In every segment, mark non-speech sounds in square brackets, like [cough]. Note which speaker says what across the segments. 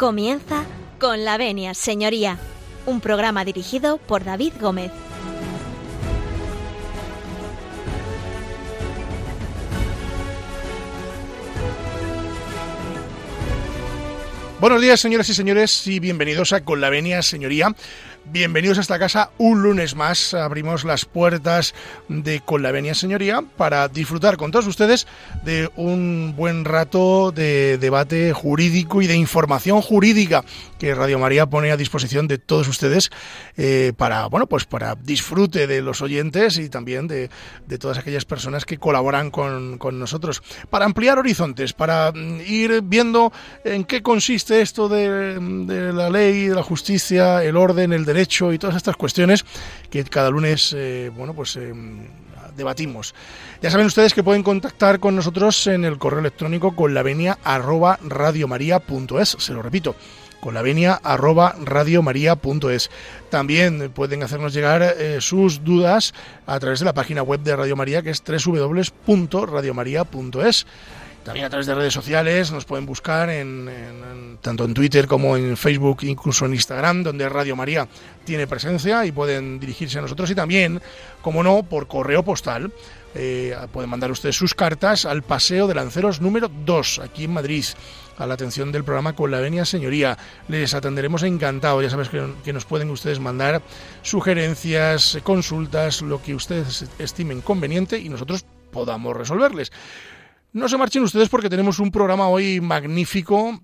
Speaker 1: Comienza con la venia, señoría, un programa dirigido por David Gómez.
Speaker 2: Buenos días, señoras y señores, y bienvenidos a Con la Venia, señoría. Bienvenidos a esta casa un lunes más. Abrimos las puertas de Con la Venia Señoría para disfrutar con todos ustedes de un buen rato de debate jurídico y de información jurídica que Radio María pone a disposición de todos ustedes eh, para, bueno, pues para disfrute de los oyentes y también de, todas aquellas personas que colaboran con, nosotros. Para ampliar horizontes, para mm, ir viendo en qué consiste esto de, de la ley, de la justicia, el orden, el derecho y todas estas cuestiones que cada lunes, eh, bueno, pues eh, debatimos. Ya saben ustedes que pueden contactar con nosotros en el correo electrónico con la venia arroba se lo repito, con la venia arroba. También pueden hacernos llegar eh, sus dudas a través de la página web de Radio María que es www.radiomaria.es. También a través de redes sociales nos pueden buscar en, tanto en Twitter como en Facebook, incluso en Instagram, donde Radio María tiene presencia y pueden dirigirse a nosotros y también, como no, por correo postal. Eh, pueden mandar ustedes sus cartas al Paseo de Lanceros número 2, aquí en Madrid, a la atención del programa Con la Venia Señoría. Les atenderemos encantado. Ya sabes que, que nos pueden ustedes mandar sugerencias, consultas, lo que ustedes estimen conveniente y nosotros podamos resolverles. No se marchen ustedes porque tenemos un programa hoy magnífico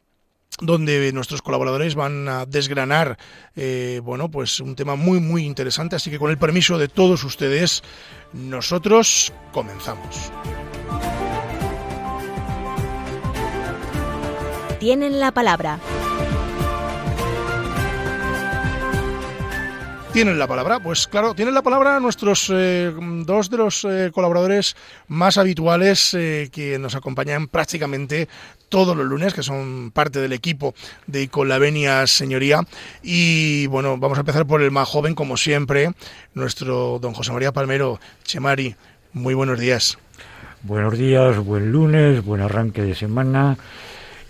Speaker 2: donde nuestros colaboradores van a desgranar eh, bueno pues un tema muy muy interesante. Así que con el permiso de todos ustedes nosotros comenzamos.
Speaker 1: Tienen la palabra
Speaker 2: tienen la palabra? Pues claro, tienen la palabra nuestros eh, dos de los eh, colaboradores más habituales eh, que nos acompañan prácticamente todos los lunes, que son parte del equipo de Con la Venia Señoría. Y bueno, vamos a empezar por el más joven, como siempre, nuestro don José María Palmero. Chemari, muy buenos días.
Speaker 3: Buenos días, buen lunes, buen arranque de semana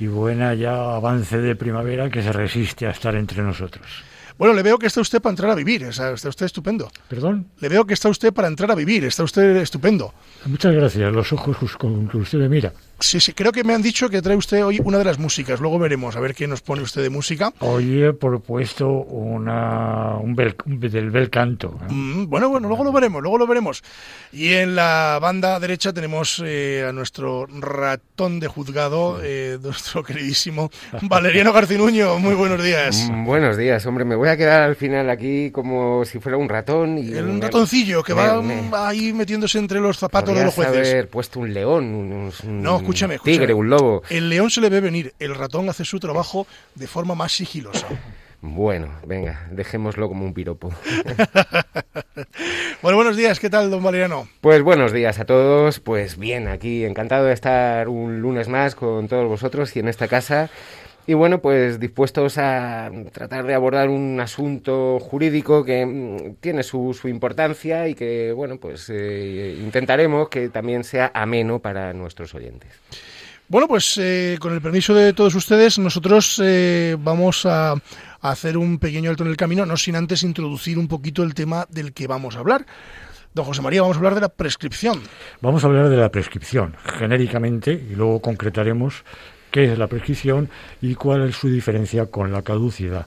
Speaker 3: y buena ya avance de primavera que se resiste a estar entre nosotros.
Speaker 2: Bueno, le veo que está usted para entrar a vivir, o sea, está usted estupendo.
Speaker 3: ¿Perdón?
Speaker 2: Le veo que está usted para entrar a vivir, está usted estupendo.
Speaker 3: Muchas gracias, los ojos con que usted me mira.
Speaker 2: Sí, sí, creo que me han dicho que trae usted hoy una de las músicas, luego veremos a ver qué nos pone usted de música.
Speaker 3: Hoy he propuesto una, un, bel, un del bel canto.
Speaker 2: ¿eh? Mm, bueno, bueno, luego lo veremos, luego lo veremos. Y en la banda derecha tenemos eh, a nuestro ratón de juzgado, eh, [laughs] nuestro queridísimo Valeriano Garcinuño. Muy buenos días.
Speaker 4: Mm, buenos días, hombre, me voy a quedar al final aquí como si fuera un ratón. Y
Speaker 2: un ratoncillo que va me, ahí metiéndose entre los zapatos de los jueces.
Speaker 4: haber puesto un león, un, un
Speaker 2: no, escúchame, escúchame.
Speaker 4: tigre, un lobo.
Speaker 2: El león se le ve venir, el ratón hace su trabajo de forma más sigilosa.
Speaker 4: Bueno, venga, dejémoslo como un piropo. [laughs]
Speaker 2: bueno, buenos días, ¿qué tal, don Valeriano?
Speaker 4: Pues buenos días a todos, pues bien, aquí encantado de estar un lunes más con todos vosotros y en esta casa. Y bueno, pues dispuestos a tratar de abordar un asunto jurídico que tiene su, su importancia y que, bueno, pues eh, intentaremos que también sea ameno para nuestros oyentes.
Speaker 2: Bueno, pues eh, con el permiso de todos ustedes, nosotros eh, vamos a, a, hacer un pequeño alto en el camino, no sin antes introducir un poquito el tema del que vamos a hablar. Don José María, vamos a hablar de la prescripción.
Speaker 3: Vamos a hablar de la prescripción, genéricamente, y luego concretaremos qué es la prescripción y cuál es su diferencia con la caducidad.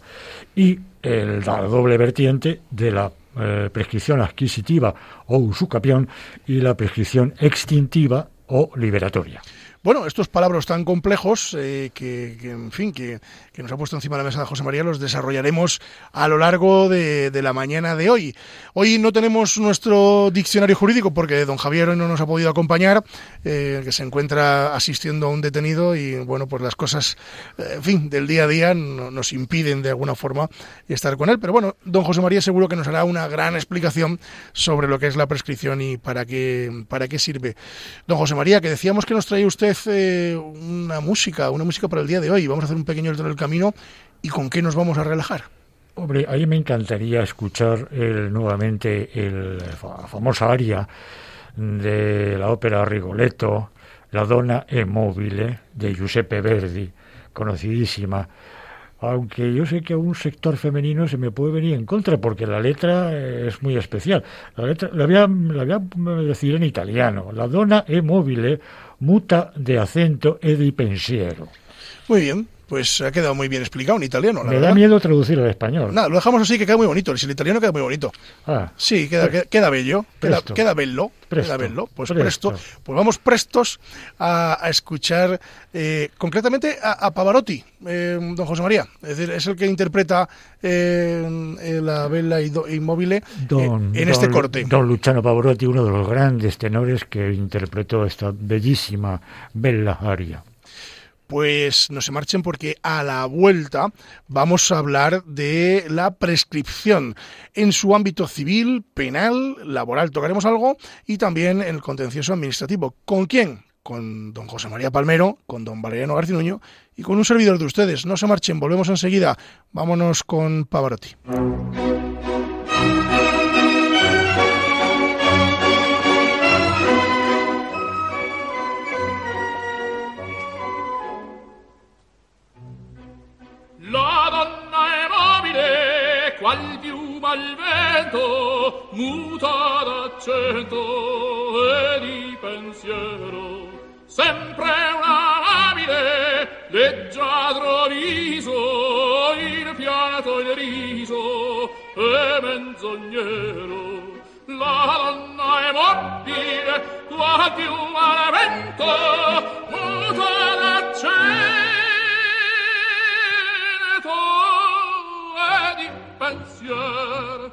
Speaker 3: Y el, la doble vertiente de la eh, prescripción adquisitiva o usucapión y la prescripción extintiva o liberatoria.
Speaker 2: Bueno, estos palabras tan complejos eh, que, que, en fin, que, que, nos ha puesto encima de la mesa José María los desarrollaremos a lo largo de, de, la mañana de hoy. Hoy no tenemos nuestro diccionario jurídico porque don Javier hoy no nos ha podido acompañar, eh, que se encuentra asistiendo a un detenido y bueno, pues las cosas, eh, en fin, del día a día no, nos impiden de alguna forma estar con él. Pero bueno, don José María seguro que nos hará una gran explicación sobre lo que es la prescripción y para qué, para qué sirve. Don José María, que decíamos que nos trae usted una música, una música para el día de hoy. Vamos a hacer un pequeño alto en el camino y con qué nos vamos a relajar.
Speaker 3: Hombre, a mí me encantaría escuchar el, nuevamente el, la famosa aria de la ópera Rigoletto, La donna è mobile, de Giuseppe Verdi, conocidísima, aunque yo sé que a un sector femenino se me puede venir en contra, porque la letra es muy especial. La letra la voy a, la voy a decir en italiano. La donna è mobile, muta de acento e di pensiero.
Speaker 2: Muy bien, pues ha quedado muy bien explicado en italiano. La
Speaker 3: Me da miedo traducirlo al español.
Speaker 2: Nada, lo dejamos así que queda muy bonito. El italiano queda muy bonito.
Speaker 3: Ah,
Speaker 2: Sí, queda, queda, queda bello, queda, bello,
Speaker 3: Presto.
Speaker 2: queda bello. Pues
Speaker 3: Presto.
Speaker 2: presto. Pues vamos prestos a, a escuchar eh, concretamente a, a Pavarotti, eh, don José María. Es decir, es el que interpreta eh, eh, la do- Inmóvil
Speaker 3: don,
Speaker 2: en este
Speaker 3: don-
Speaker 2: corte.
Speaker 3: Don Luciano Pavarotti, uno de los grandes tenores que interpretó esta bellísima bella aria.
Speaker 2: Pues no se marchen porque a la vuelta vamos a hablar de la prescripción en su ámbito civil, penal, laboral, tocaremos algo y también el contencioso administrativo. ¿Con quién? Con don José María Palmero, con don Valeriano Garcinuño y con un servidor de ustedes. No se marchen, volvemos enseguida. Vámonos con Pavarotti.
Speaker 5: qual piuma al vento muta d'accento e di pensiero. Sempre una labile leggiadro viso il pianto il riso e menzognero. La donna è mobile qual piuma al vento pensier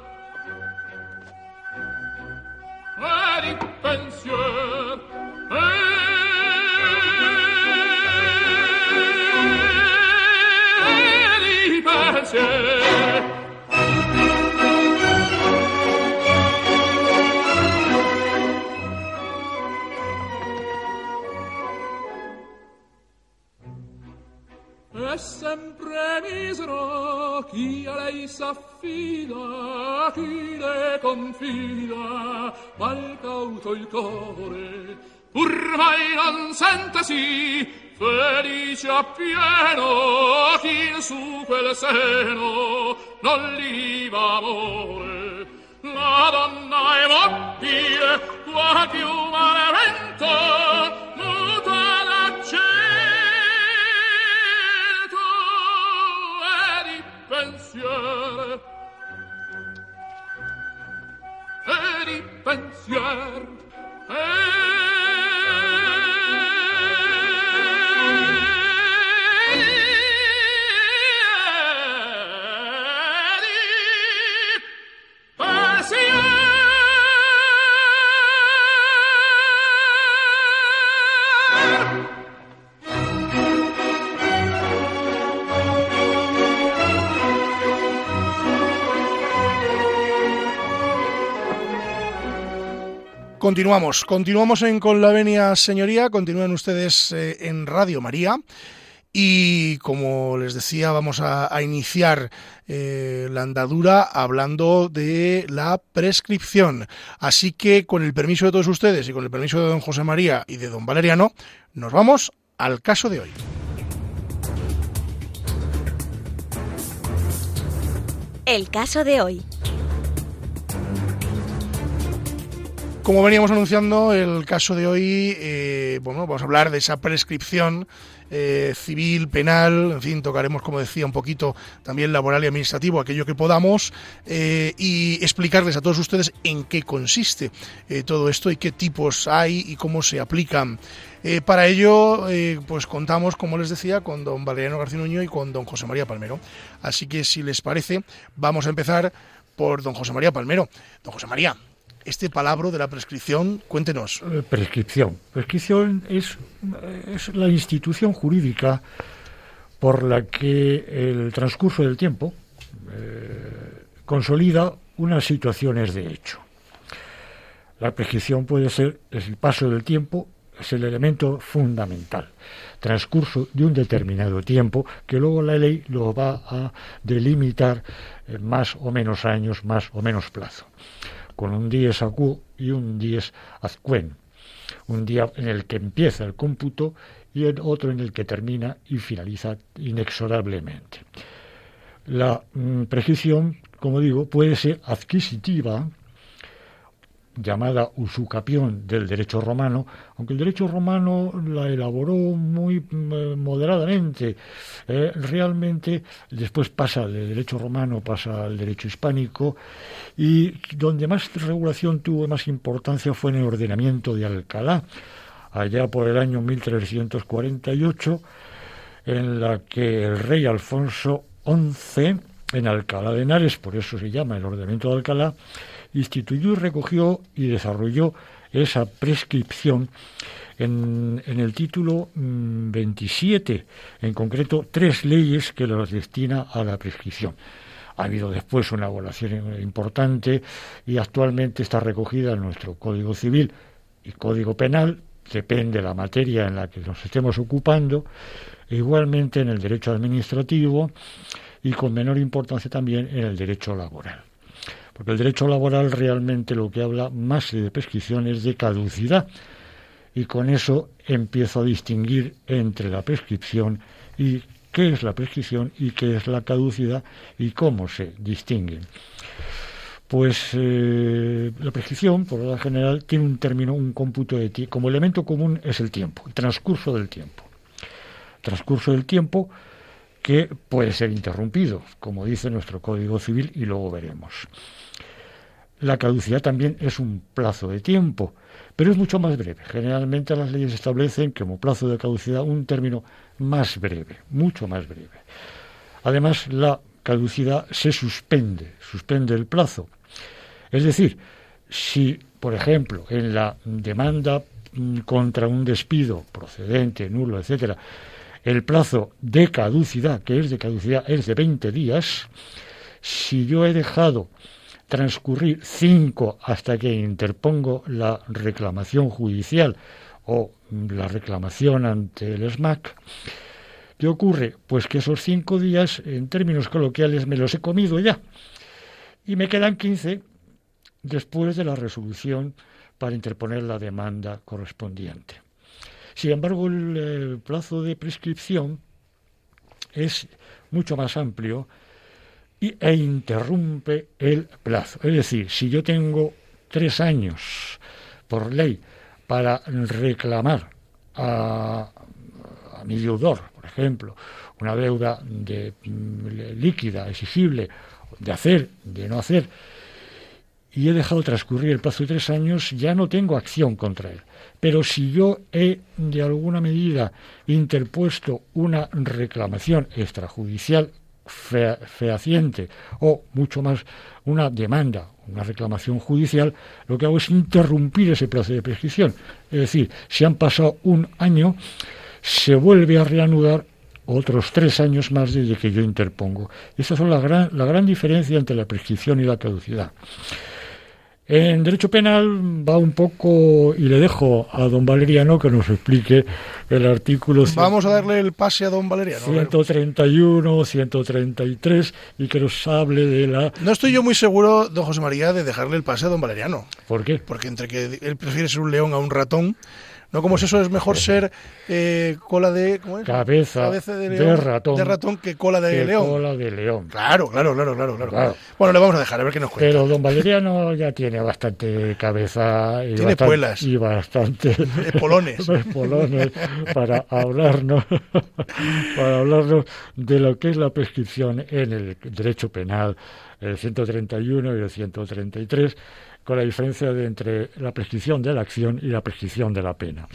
Speaker 5: e di pensier e di pensier È re misero chi a lei s'affida chi le confida mal cauto il core pur mai non sentasi felice felice appieno chi su quel seno non li va amore. La donna è mobile qua più malevento pensier. Per i pensier
Speaker 2: Continuamos, continuamos en Con la Venia Señoría, continúan ustedes eh, en Radio María y como les decía vamos a, iniciar eh, la andadura hablando de la prescripción. Así que con el permiso de todos ustedes y con el permiso de don José María y de don Valeriano, nos vamos al caso de hoy.
Speaker 1: El caso de hoy.
Speaker 2: Como veníamos anunciando, el caso de hoy, eh, bueno, vamos a hablar de esa prescripción eh, civil, penal, en fin, tocaremos, como decía, un poquito también laboral y administrativo, aquello que podamos, eh, y explicarles a todos ustedes en qué consiste todo esto y qué tipos hay y cómo se aplican. Para ello, pues contamos, como les decía, con don Valeriano Garcinuño y con don José María Palmero. Así que, si les parece, vamos a empezar por don José María Palmero. Don José María, este palabra de la prescripción, cuéntenos.
Speaker 3: Eh, Prescripción. Prescripción es, es la institución jurídica por la que el transcurso del tiempo eh, consolida unas situaciones de hecho. La prescripción puede ser el paso del tiempo, es el elemento fundamental. Transcurso de un determinado tiempo que luego la ley lo va a delimitar en más o menos años, más o menos plazo con un dies acuo y un dies azquen, un día en el que empieza el cómputo y el otro en el que termina y finaliza inexorablemente. La mm, prescripción, como digo, puede ser adquisitiva, llamada usucapión del derecho romano, aunque el derecho romano la elaboró muy mm, moderadamente. Eh, realmente después pasa del derecho romano, pasa al derecho hispánico, y donde más regulación tuvo más importancia fue en el ordenamiento de Alcalá, allá por el año 1348, en la que el rey Alfonso XI, en Alcalá de Henares, por eso se llama el ordenamiento de Alcalá, instituyó y recogió y desarrolló esa prescripción en, el título 27, mm, en concreto tres leyes que las destina a la prescripción. Ha habido después una evaluación importante y actualmente está recogida en nuestro Código Civil y Código Penal, depende de la materia en la que nos estemos ocupando, e igualmente en el derecho administrativo y con menor importancia también en el derecho laboral. Porque el derecho laboral realmente lo que habla más de prescripción es de caducidad. Y con eso empiezo a distinguir entre la prescripción y qué es la prescripción y qué es la caducidad y cómo se distinguen. Pues eh, la prescripción, por lo general, tiene un término, un cómputo de tiempo. Como elemento común es el tiempo, el transcurso del tiempo. Transcurso del tiempo que puede ser interrumpido, como dice nuestro Código Civil, y luego veremos. La caducidad también es un plazo de tiempo, pero es mucho más breve. Generalmente las leyes establecen como plazo de caducidad un término más breve, mucho más breve. Además, la caducidad se suspende, suspende el plazo. Es decir, si, por ejemplo, en la demanda mm, contra un despido procedente, nulo, etcétera, el plazo de caducidad, que es de caducidad, es de 20 días, si yo he dejado transcurrir cinco hasta que interpongo la reclamación judicial o la reclamación ante el SMAC, ¿qué ocurre? Pues que esos cinco días, en términos coloquiales, me los he comido ya. Y me quedan quince después de la resolución para interponer la demanda correspondiente. Sin embargo, el plazo de prescripción es mucho más amplio e interrumpe el plazo. Es decir, si yo tengo tres años por ley para reclamar a, mi deudor, por ejemplo, una deuda de, líquida, exigible, de hacer, de no hacer, y he dejado transcurrir el plazo de tres años, ya no tengo acción contra él. Pero si yo he, de alguna medida, interpuesto una reclamación extrajudicial fehaciente o mucho más una demanda, una reclamación judicial, lo que hago es interrumpir ese plazo de prescripción. Es decir, si han pasado un año, se vuelve a reanudar otros tres años más desde que yo interpongo. Esa es la gran, la gran diferencia entre la prescripción y la caducidad. En derecho penal va un poco, y le dejo a don Valeriano que nos explique el artículo.
Speaker 2: Vamos a darle el pase a don Valeriano.
Speaker 3: 131, 133, y que nos hable de la.
Speaker 2: No estoy yo muy seguro, don José María, de dejarle el pase a don Valeriano.
Speaker 3: ¿Por qué?
Speaker 2: Porque entre que él prefiere ser un león a un ratón. No, como es eso, es mejor ser eh, cola de. ¿cómo es?
Speaker 3: Cabeza, de, ratón.
Speaker 2: De ratón que cola de león.
Speaker 3: Cola de león.
Speaker 2: Claro, claro, claro, claro, claro, Bueno, le vamos a dejar, a ver qué nos cuenta.
Speaker 3: Pero don Valeriano ya tiene bastante cabeza. Y
Speaker 2: tiene
Speaker 3: puelas. Y bastante.
Speaker 2: Espolones. [laughs]
Speaker 3: espolones para hablarnos, [laughs] para hablarnos de lo que es la prescripción en el derecho penal, el 131 y el 133 con la diferencia de entre la prescripción de la acción y la prescripción de la pena.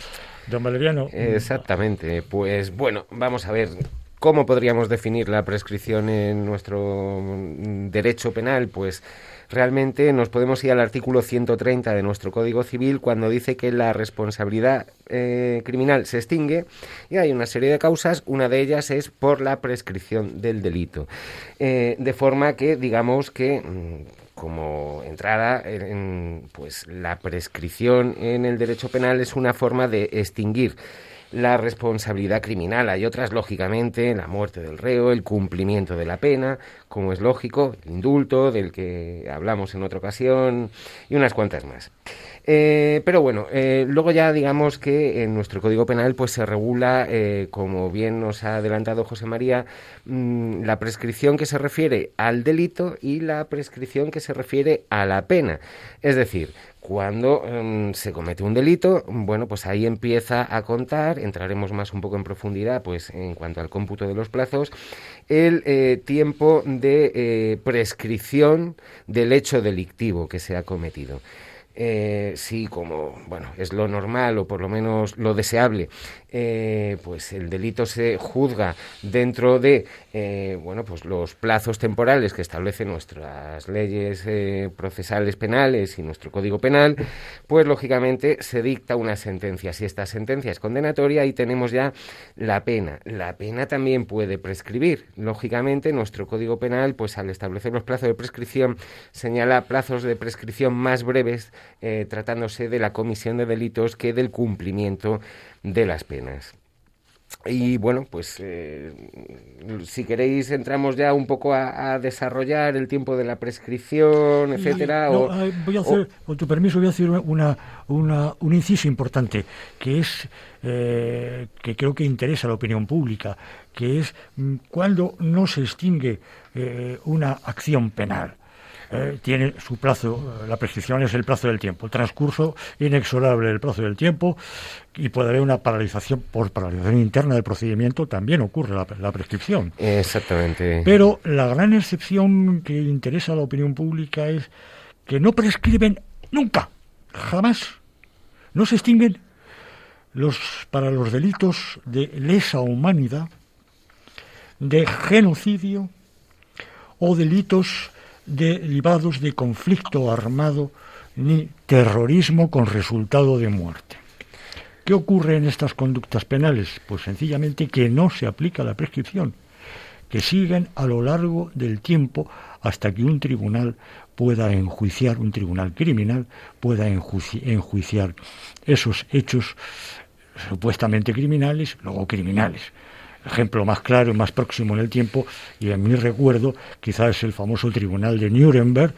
Speaker 3: Don Valeriano.
Speaker 4: Exactamente. Pues bueno, vamos a ver. ¿Cómo podríamos definir la prescripción en nuestro derecho penal? Pues realmente nos podemos ir al artículo 130 de nuestro Código Civil cuando dice que la responsabilidad eh, criminal se extingue y hay una serie de causas, una de ellas es por la prescripción del delito. Eh, de forma que digamos que mm, como entrada en, pues la prescripción en el derecho penal es una forma de extinguir la responsabilidad criminal. Hay otras, lógicamente, la muerte del reo, el cumplimiento de la pena, como es lógico, el indulto, del que hablamos en otra ocasión, y unas cuantas más. Eh, pero bueno, eh, luego ya digamos que en nuestro Código Penal pues se regula, eh, como bien nos ha adelantado José María, mm, la prescripción que se refiere al delito y la prescripción que se refiere a la pena. Es decir, cuando em, se comete un delito, bueno, pues ahí empieza a contar, entraremos más un poco en profundidad, pues en cuanto al cómputo de los plazos, el eh, tiempo de eh, prescripción del hecho delictivo que se ha cometido. Eh, sí, como bueno, es lo normal o por lo menos lo deseable, eh, pues el delito se juzga dentro de eh, bueno, pues los plazos temporales que establecen nuestras leyes eh, procesales penales y nuestro código penal, pues lógicamente se dicta una sentencia. Si esta sentencia es condenatoria, ahí tenemos ya la pena. La pena también puede prescribir. Lógicamente, nuestro código penal, pues al establecer los plazos de prescripción, señala plazos de prescripción más breves, eh, tratándose de la comisión de delitos que del cumplimiento de las penas. Y bueno, pues eh, si queréis entramos ya un poco a, a desarrollar el tiempo de la prescripción, etcétera.
Speaker 3: No,
Speaker 4: o-
Speaker 3: voy a hacer, con tu permiso, voy a hacer una, una- un inciso importante, que es eh, que creo que interesa a la opinión pública, que es mm, cuando no se extingue eh, una acción penal. Eh, tiene su plazo, eh, la prescripción es el plazo del tiempo, el transcurso inexorable del plazo del tiempo y puede haber una paralización por paralización interna del procedimiento, también ocurre la, la prescripción.
Speaker 4: Exactamente.
Speaker 3: Pero la gran excepción que interesa a la opinión pública es que no prescriben nunca, jamás. No se extinguen los, para los delitos de lesa humanidad, de genocidio o delitos derivados de conflicto armado ni terrorismo con resultado de muerte. ¿Qué ocurre en estas conductas penales? Pues sencillamente que no se aplica la prescripción, que siguen a lo largo del tiempo hasta que un tribunal pueda enjuiciar, un tribunal criminal pueda enjuici- enjuiciar esos hechos supuestamente criminales, luego criminales. Ejemplo más claro y más próximo en el tiempo, y en mi recuerdo, quizás es el famoso tribunal de Nuremberg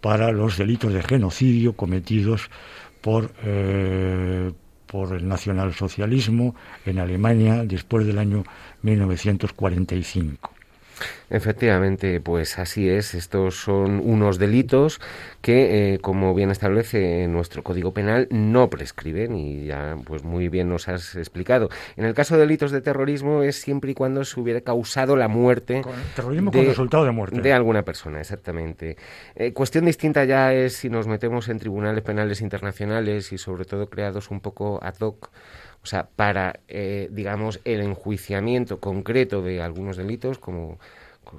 Speaker 3: para los delitos de genocidio cometidos por, eh, por el nacionalsocialismo en Alemania después del año 1945.
Speaker 4: Efectivamente, pues así es. Estos son unos delitos que, eh, como bien establece nuestro Código Penal, no prescriben y ya, pues muy bien nos has explicado. En el caso de delitos de terrorismo es siempre y cuando se hubiera causado la muerte
Speaker 3: Con- terrorismo con resultado de muerte.
Speaker 4: de alguna persona, exactamente. Eh, cuestión distinta ya es si nos metemos en tribunales penales internacionales y sobre todo creados un poco ad hoc. O sea, para, eh, digamos, el enjuiciamiento concreto de algunos delitos, como,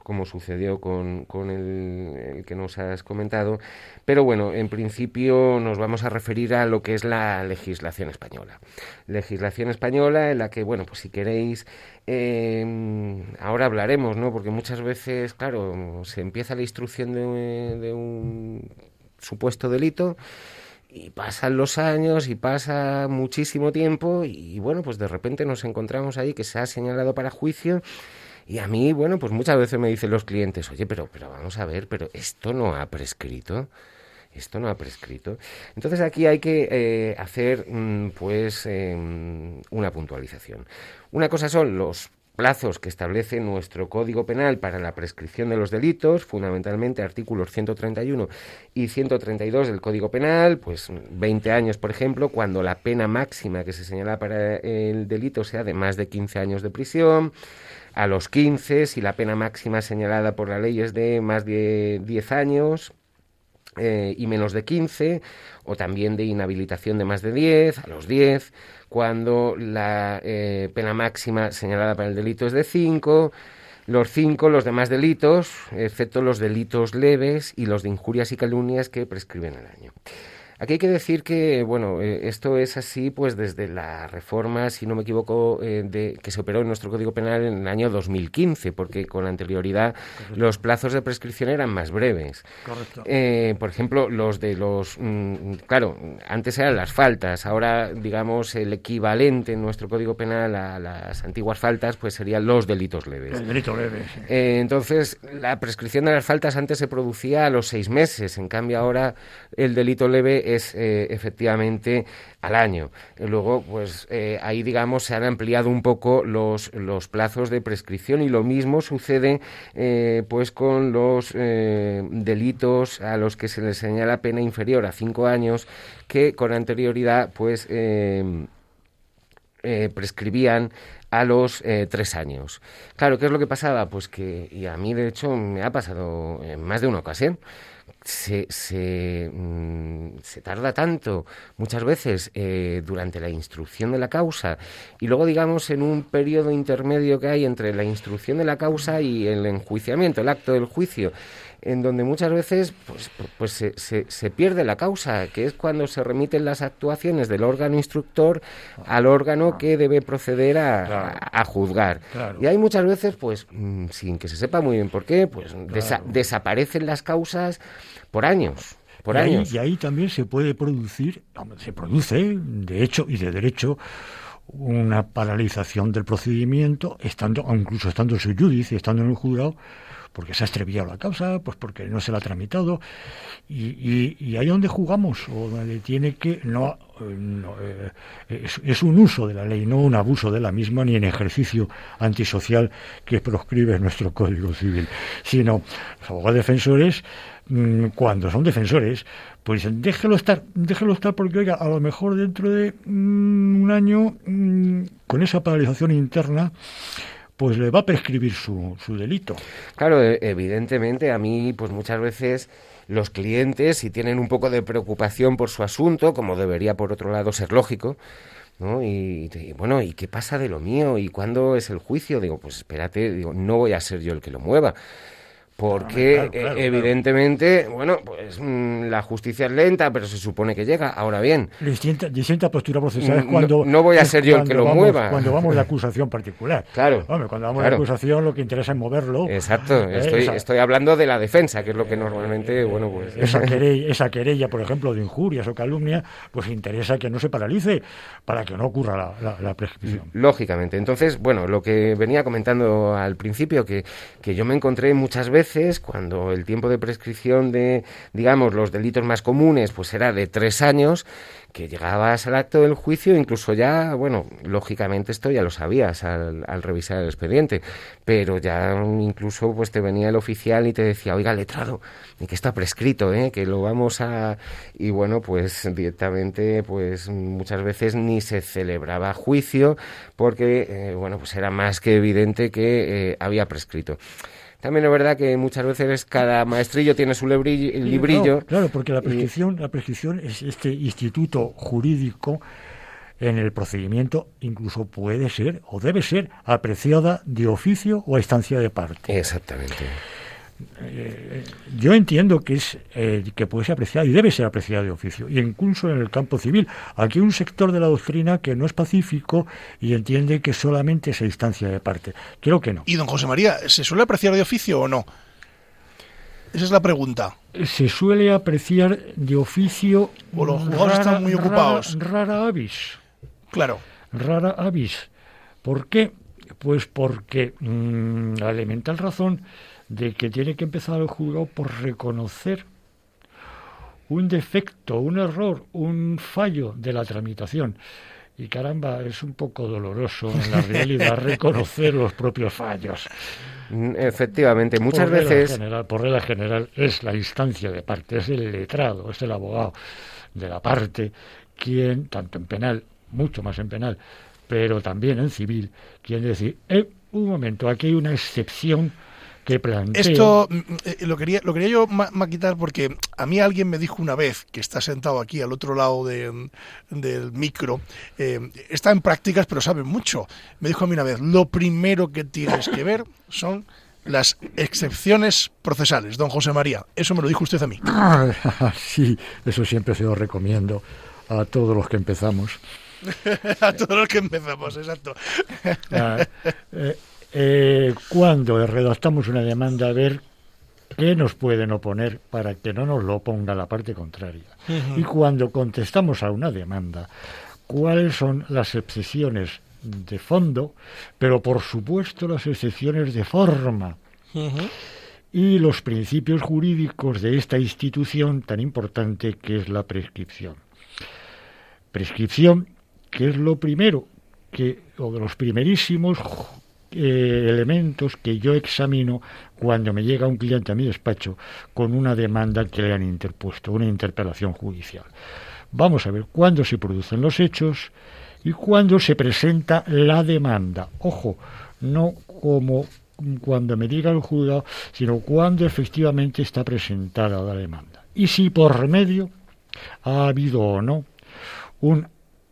Speaker 4: como sucedió con, con el, que nos has comentado. Pero bueno, en principio nos vamos a referir a lo que es la legislación española. Legislación española en la que, bueno, pues si queréis, eh, ahora hablaremos, ¿no? Porque muchas veces, claro, se empieza la instrucción de un supuesto delito y pasan los años y pasa muchísimo tiempo y bueno, pues de repente nos encontramos ahí que se ha señalado para juicio y a mí, bueno, pues muchas veces me dicen los clientes, oye, pero, pero vamos a ver, pero esto no ha prescrito. Esto no ha prescrito. Entonces aquí hay que eh, hacer mm, pues eh, una puntualización. Una cosa son los plazos que establece nuestro Código Penal para la prescripción de los delitos, fundamentalmente artículos 131 y 132 del Código Penal, pues 20 años, por ejemplo, cuando la pena máxima que se señala para el delito sea de más de 15 años de prisión, a los 15 si la pena máxima señalada por la ley es de más de 10 años, eh, y menos de 15, o también de inhabilitación de más de 10, a los 10, cuando la eh, pena máxima señalada para el delito es de 5, los 5, los demás delitos, excepto los delitos leves y los de injurias y calumnias que prescriben el año. Aquí hay que decir que, bueno, eh, esto es así pues desde la reforma, si no me equivoco, eh, de, que se operó en nuestro Código Penal en el año 2015, porque con anterioridad los plazos de prescripción eran más breves.
Speaker 3: Correcto.
Speaker 4: Eh, por ejemplo, los de los... mm, claro, antes eran las faltas, ahora, digamos, el equivalente en nuestro Código Penal a las antiguas faltas, pues serían los delitos leves.
Speaker 3: El delito leve. sí.
Speaker 4: Eh, entonces, la prescripción de las faltas antes se producía a los seis meses, en cambio ahora el delito leve es eh, efectivamente al año. luego, pues ahí, digamos, se han ampliado un poco los, los plazos de prescripción y lo mismo sucede pues con los delitos a los que se les señala pena inferior a cinco años que con anterioridad pues prescribían a los eh, tres años. Claro, ¿qué es lo que pasaba? Pues que, y a mí de hecho me ha pasado en más de una ocasión, se, se, mm, se, tarda tanto muchas veces eh, durante la instrucción de la causa y luego digamos en un periodo intermedio que hay entre la instrucción de la causa y el enjuiciamiento, el acto del juicio en donde muchas veces pues, pues se, se, pierde la causa, que es cuando se remiten las actuaciones del órgano instructor al órgano que debe proceder a, juzgar. Y hay muchas veces, pues, mm, sin que se sepa muy bien por qué, pues desaparecen las causas por años. Por
Speaker 3: y,
Speaker 4: años.
Speaker 3: Ahí, y ahí también se puede producir, se produce, de hecho y de derecho, una paralización del procedimiento, estando, incluso estando en su judice, estando en el juzgado, porque se ha extraviado la causa, pues porque no se la ha tramitado, y, y, ahí donde jugamos, o donde tiene que, no, eh, es, un uso de la ley, no un abuso de la misma, ni en ejercicio antisocial que proscribe nuestro Código Civil, sino los abogados defensores, mm, cuando son defensores, pues dicen, déjelo estar, déjelo estar porque, oiga, a lo mejor dentro de mm, un año, mm, con esa paralización interna, pues le va a prescribir su, su delito.
Speaker 4: Claro, e, evidentemente a mí pues muchas veces los clientes si tienen un poco de preocupación por su asunto, como debería por otro lado ser lógico, ¿no? Y, bueno, ¿y qué pasa de lo mío? ¿Y cuándo es el juicio? Digo, pues espérate, digo, no voy a ser yo el que lo mueva porque eh, evidentemente, bueno, pues mm, la justicia es lenta, pero se supone que llega. Ahora bien,
Speaker 3: distinta, postura procesal es cuando
Speaker 4: no, voy a ser yo el que lo mueva.
Speaker 3: Cuando vamos de [laughs] acusación particular.
Speaker 4: Claro.
Speaker 3: cuando vamos de acusación lo que interesa es moverlo.
Speaker 4: Exacto. Eh, estoy, estoy hablando de la defensa, que es lo que normalmente, bueno, pues
Speaker 3: esa [laughs] querella, esa querella, por ejemplo, de injurias o calumnia, pues interesa que no se paralice para que no ocurra la, la, prescripción.
Speaker 4: Lógicamente. Entonces, bueno, lo que venía comentando al principio que que yo me encontré muchas veces cuando el tiempo de prescripción de, digamos, los delitos más comunes, pues era de tres años, que llegabas al acto del juicio, incluso ya, bueno, lógicamente esto ya lo sabías al, revisar el expediente, pero ya incluso pues te venía el oficial y te decía, oiga, letrado, que está prescrito, ¿eh? que lo vamos a... Y bueno, pues directamente, pues muchas veces ni se celebraba juicio porque, eh, bueno, pues era más que evidente que eh, había prescrito. También es verdad que muchas veces cada maestrillo tiene su librillo.
Speaker 3: claro, porque la prescripción, la prescripción es este instituto jurídico en el procedimiento incluso puede ser o debe ser apreciada de oficio o a estancia de parte.
Speaker 4: Exactamente.
Speaker 3: Eh, yo entiendo que es eh, que puede ser apreciado y debe ser apreciado de oficio, y incluso en el campo civil. Aquí hay un sector de la doctrina que no es pacífico y entiende que solamente es a instancia de parte. Creo que no.
Speaker 2: ¿Y don José María, se suele apreciar de oficio o no? Esa es la pregunta.
Speaker 3: Se suele apreciar de oficio.
Speaker 2: O los jugadores están muy ocupados.
Speaker 3: Rara, avis.
Speaker 2: Claro.
Speaker 3: Rara avis. ¿Por qué? Pues porque mm, la elemental razón de que tiene que empezar el juzgado por reconocer un defecto, un error, un fallo de la tramitación. Y caramba, es un poco doloroso en la realidad [laughs] reconocer los propios fallos.
Speaker 4: Mm, efectivamente, muchas veces.
Speaker 3: General, por regla general, es la instancia de parte, es el letrado, es el abogado de la parte quien, tanto en penal, mucho más en penal, pero también en civil, quien decir, eh, un momento, aquí hay una excepción
Speaker 2: esto mm, eh, lo quería, lo quería yo maquitar porque a mí alguien me dijo una vez, que está sentado aquí al otro lado del micro, eh, está en prácticas pero sabe mucho. Me dijo a mí una vez, lo primero que tienes que ver son las excepciones procesales, don José María. Eso me lo dijo usted a mí. [laughs]
Speaker 3: sí, eso siempre se lo recomiendo a todos los que empezamos. [laughs]
Speaker 2: a todos los que empezamos, exacto.
Speaker 3: Ah, eh, eh, cuando redactamos una demanda, a ver qué nos pueden oponer para que no nos lo oponga la parte contraria. Y cuando contestamos a una demanda, cuáles son las excepciones de fondo, pero por supuesto las excepciones de forma. y los principios jurídicos de esta institución tan importante que es la prescripción. Prescripción, que es lo primero, que, o de los primerísimos eh, elementos que yo examino cuando me llega un cliente a mi despacho con una demanda que le han interpuesto, una interpelación judicial. Vamos a ver cuándo se producen los hechos y cuándo se presenta la demanda. Ojo, no como cuando me diga el juzgado, sino cuando efectivamente está presentada la demanda. Y si por remedio ha habido o no un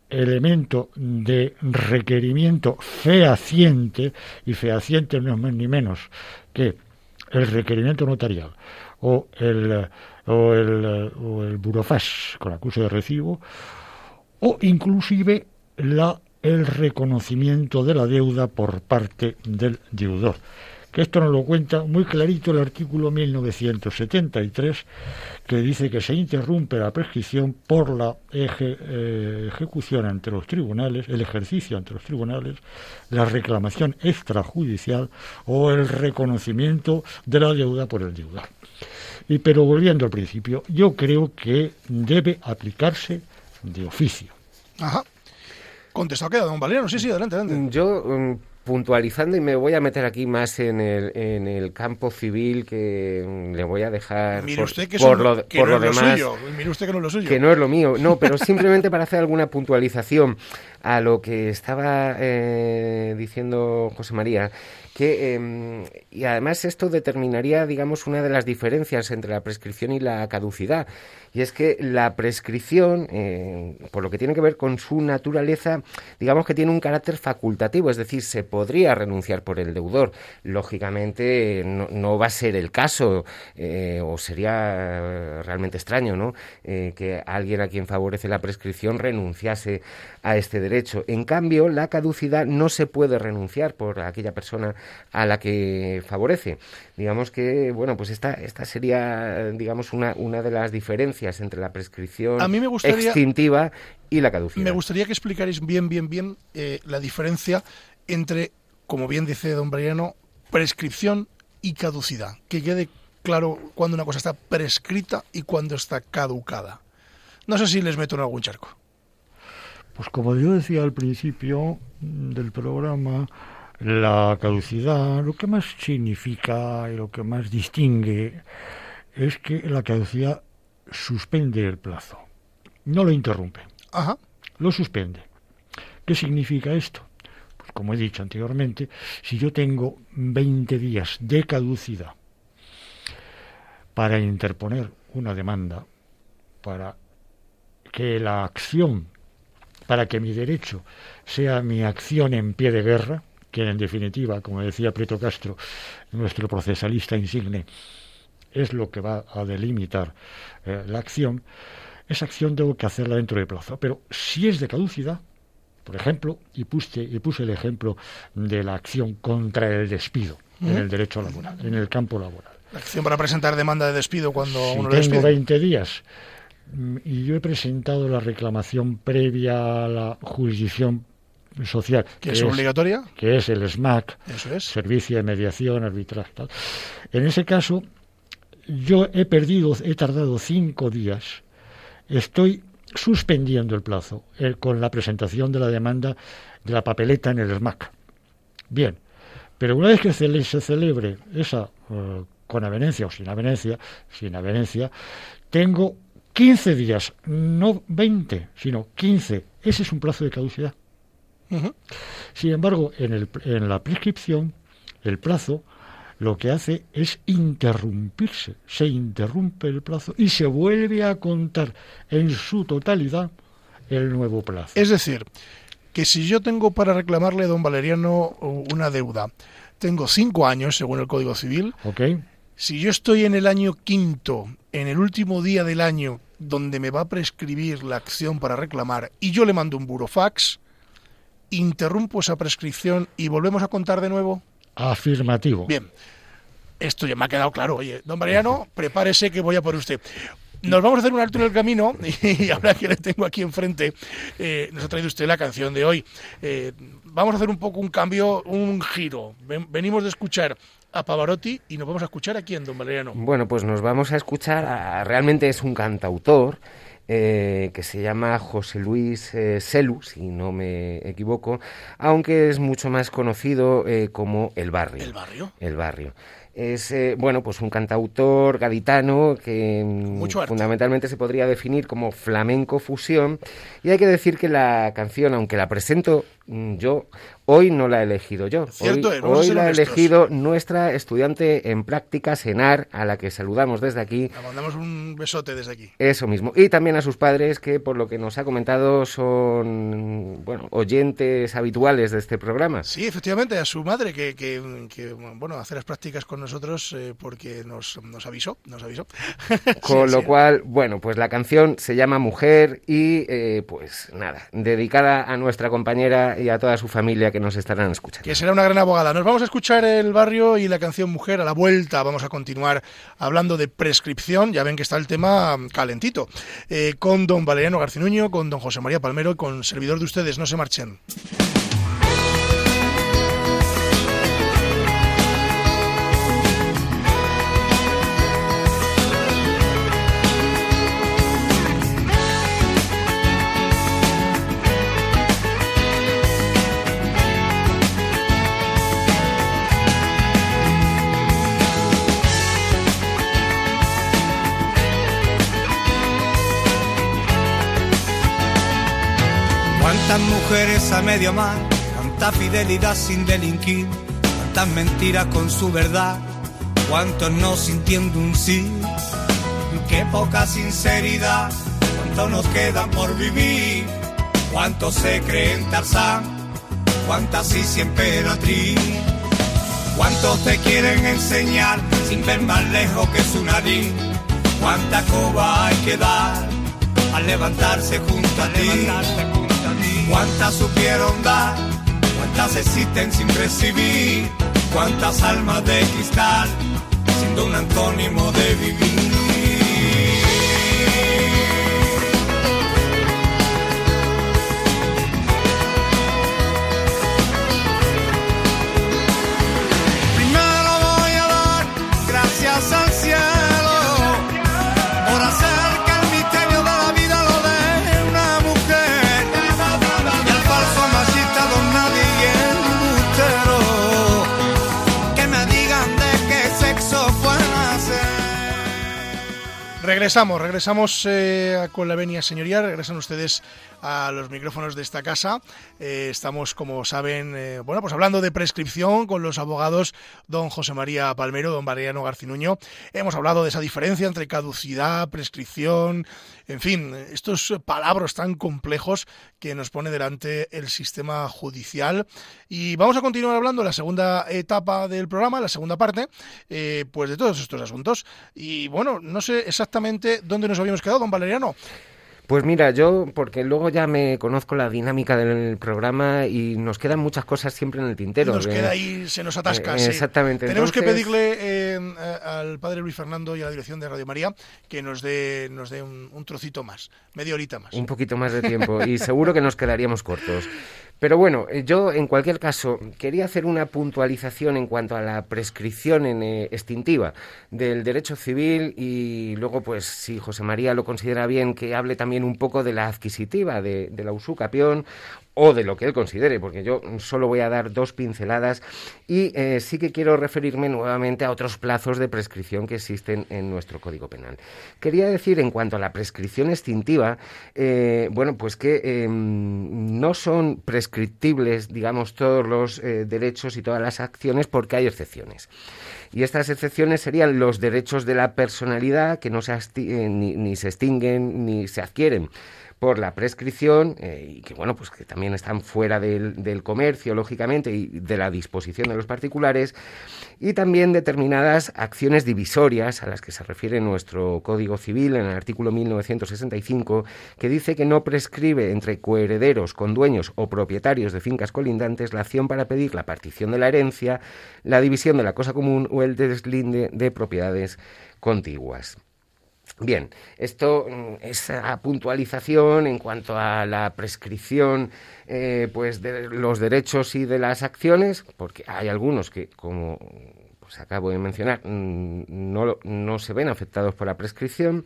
Speaker 3: elemento de requerimiento fehaciente, y fehaciente no es más ni menos que el requerimiento notarial o el, o el, o el burofax con acuso de recibo, o inclusive la, el reconocimiento de la deuda por parte del deudor que esto nos lo cuenta muy clarito el artículo 1973, que dice que se interrumpe la prescripción por la eh, ejecución ante los tribunales, el ejercicio ante los tribunales, la reclamación extrajudicial o el reconocimiento de la deuda por el deudor. Y pero volviendo al principio, yo creo que debe aplicarse de oficio.
Speaker 2: Ajá. Contestado queda, don Valeriano. Sí, sí, adelante, adelante.
Speaker 4: Yo mm, puntualizando y me voy a meter aquí más en el, en el campo civil que le voy a dejar
Speaker 2: Mire
Speaker 4: por,
Speaker 2: usted que,
Speaker 4: por
Speaker 2: eso-
Speaker 4: lo,
Speaker 2: que
Speaker 4: por
Speaker 2: no
Speaker 4: lo
Speaker 2: es lo
Speaker 4: demás
Speaker 2: suyo. Mire usted que no es lo suyo.
Speaker 4: que no es lo mío no pero simplemente para hacer alguna puntualización a lo que estaba eh, diciendo José María que eh, y además esto determinaría digamos una de las diferencias entre la prescripción y la caducidad. Y es que la prescripción eh, por lo que tiene que ver con su naturaleza digamos que tiene un carácter facultativo es decir se podría renunciar por el deudor. Lógicamente no, no va a ser el caso eh, o sería realmente extraño no Eh, que alguien a quien favorece la prescripción renunciase a este derecho. En cambio la caducidad no se puede renunciar por aquella persona a la que favorece digamos que bueno pues esta esta sería digamos una una de las diferencias entre la prescripción
Speaker 2: A mí me gustaría-
Speaker 4: extintiva y la caducidad
Speaker 2: Me gustaría que explicarais bien, bien, bien eh, la diferencia entre, como bien dice don Briano, prescripción y caducidad. Que quede claro cuando una cosa está prescrita y cuando está caducada. No sé si les meto en algún charco.
Speaker 3: Pues como yo decía al principio del programa, la caducidad lo que más significa y lo que más distingue es que la caducidad suspende el plazo, no lo interrumpe,
Speaker 2: Ajá.
Speaker 3: lo suspende. ¿Qué significa esto? Pues como he dicho anteriormente, si yo tengo 20 días de caducidad para interponer una demanda, para que la acción, para que mi derecho sea mi acción en pie de guerra, que en definitiva, como decía Prieto Castro, nuestro procesalista insigne, es lo que va a delimitar eh, la acción, esa acción tengo que hacerla dentro de plazo. Pero si es de caducidad, por ejemplo, y puse, y puse el ejemplo de la acción contra el despido en el derecho laboral, en el campo laboral.
Speaker 2: La acción para presentar demanda de despido cuando
Speaker 3: Si
Speaker 2: uno le
Speaker 3: tengo
Speaker 2: despide.
Speaker 3: 20 días mm, y yo he presentado la reclamación previa a la jurisdicción social,
Speaker 2: Que es obligatoria.
Speaker 3: que es el SMAC,
Speaker 2: Eso es.
Speaker 3: Servicio de Mediación Arbitral. tal. En ese caso, yo he perdido, he tardado cinco días, estoy suspendiendo el plazo eh, con la presentación de la demanda de la papeleta en el SMAC. Bien, pero una vez que cele- se celebre esa eh, con avenencia o sin avenencia, sin avenencia, tengo 15 días, no 20, sino 15. Ese es un plazo de caducidad. Sin embargo, en, el, en la prescripción, el plazo lo que hace es interrumpirse. Se interrumpe el plazo y se vuelve a contar en su totalidad el nuevo plazo.
Speaker 2: Es decir, que si yo tengo para reclamarle a don Valeriano una deuda, tengo cinco años, según el Código Civil. Si yo estoy en el año quinto, en el último día del año, donde me va a prescribir la acción para reclamar, y yo le mando un burofax, interrumpo esa prescripción y volvemos a contar de nuevo.
Speaker 3: Afirmativo.
Speaker 2: Bien, esto ya me ha quedado claro. Oye, don Mariano, prepárese que voy a por usted. Nos vamos a hacer un alto en el camino [laughs] y ahora que le tengo aquí enfrente, eh, nos ha traído usted la canción de hoy. Eh, vamos a hacer un poco un cambio, un giro. Ven- venimos de escuchar a Pavarotti y nos vamos a escuchar aquí en Don Valeriano.
Speaker 4: Bueno, pues nos vamos a escuchar, a- realmente es un cantautor eh, que se llama José Luis eh, Selu, si no me equivoco, aunque es mucho más conocido eh, como El Barrio.
Speaker 2: El barrio.
Speaker 4: El Barrio. Es, eh, bueno, pues un cantautor gaditano que mm,
Speaker 2: Mucho
Speaker 4: fundamentalmente se podría definir como flamenco fusión. Y hay que decir que la canción, aunque la presento yo, hoy no la he elegido yo.
Speaker 2: Cierto,
Speaker 4: hoy la ha elegido nuestra estudiante en prácticas, Enar, a la que saludamos desde aquí.
Speaker 2: Le mandamos un besote desde aquí.
Speaker 4: Eso mismo. Y también a sus padres, que por lo que nos ha comentado son, bueno, oyentes habituales de este programa.
Speaker 2: Sí, efectivamente, a su madre que, que, que, bueno, hace las prácticas con nosotros eh, porque nos, nos avisó, nos avisó. [laughs]
Speaker 4: Con
Speaker 2: Sí,
Speaker 4: lo
Speaker 2: sí.
Speaker 4: cual, bueno, pues la canción se llama Mujer y eh, pues nada, dedicada a nuestra compañera y a toda su familia que nos estarán escuchando.
Speaker 2: que será una gran abogada. Nos vamos a escuchar el barrio y la canción Mujer a la vuelta. Vamos a continuar hablando de prescripción. Ya ven que está el tema calentito. Eh, con don Valeriano Garcinuño, con don José María Palmero y con servidor de ustedes. No se marchen.
Speaker 6: Mujeres a medio mar, cuánta fidelidad sin delinquir, cuántas mentiras con su verdad, cuántos no sintiendo un sí, qué poca sinceridad, cuánto nos queda por vivir, cuántos se creen Tarzán, cuántas sí siempre emperatriz, cuántos te quieren enseñar sin ver más lejos que su nariz, cuánta coba hay que dar al levantarse junto a ti. Cuántas supieron dar, cuántas existen sin recibir, cuántas almas de cristal, siendo un antónimo de vivir.
Speaker 2: Regresamos, regresamos eh, con la venia señoría, regresan ustedes a los micrófonos de esta casa. Eh, estamos, como saben, eh, bueno, pues hablando de prescripción con los abogados don José María Palmero, don Mariano Garcinuño. Hemos hablado de esa diferencia entre caducidad, prescripción, en fin, estos palabras tan complejos que nos pone delante el sistema judicial. Y vamos a continuar hablando en la segunda etapa del programa, la segunda parte, eh, pues de todos estos asuntos. Y bueno, no sé exactamente dónde nos habíamos quedado, don Valeriano.
Speaker 4: Pues mira, yo, porque luego ya me conozco la dinámica del programa y nos quedan muchas cosas siempre en el tintero.
Speaker 2: nos
Speaker 4: Eh,
Speaker 2: queda ahí, se nos atasca.
Speaker 4: eh,
Speaker 2: sí.
Speaker 4: exactamente,
Speaker 2: Tenemos que pedirle eh, al padre Luis Fernando y a la dirección de Radio María que nos dé, nos dé un, un trocito más, media horita más.
Speaker 4: Un poquito más de tiempo y seguro que nos quedaríamos cortos. Pero bueno, eh, yo en cualquier caso quería hacer una puntualización en cuanto a la prescripción en, eh, extintiva del derecho civil y luego, pues, si José María lo considera bien, que hable también un poco de la adquisitiva de, de la usucapión o de lo que él considere, porque yo solo voy a dar dos pinceladas y eh, sí que quiero referirme nuevamente a otros plazos de prescripción que existen en nuestro Código Penal. Quería decir, en cuanto a la prescripción extintiva, eh, bueno, pues que eh, no son prescriptibles, digamos, todos los derechos y todas las acciones porque hay excepciones. Y estas excepciones serían los derechos de la personalidad que no se ni se extinguen ni se adquieren por la prescripción eh, y que bueno pues que también están fuera del, del comercio lógicamente y de la disposición de los particulares y también determinadas acciones divisorias a las que se refiere nuestro Código Civil en el artículo 1965 que dice que no prescribe entre coherederos, condueños o propietarios de fincas colindantes la acción para pedir la partición de la herencia, la división de la cosa común o el deslinde de propiedades contiguas. Bien, esto mm, es a puntualización en cuanto a la prescripción eh, pues de los derechos y de las acciones, porque hay algunos que, como pues acabo de mencionar, mm, no, no se ven afectados por la prescripción.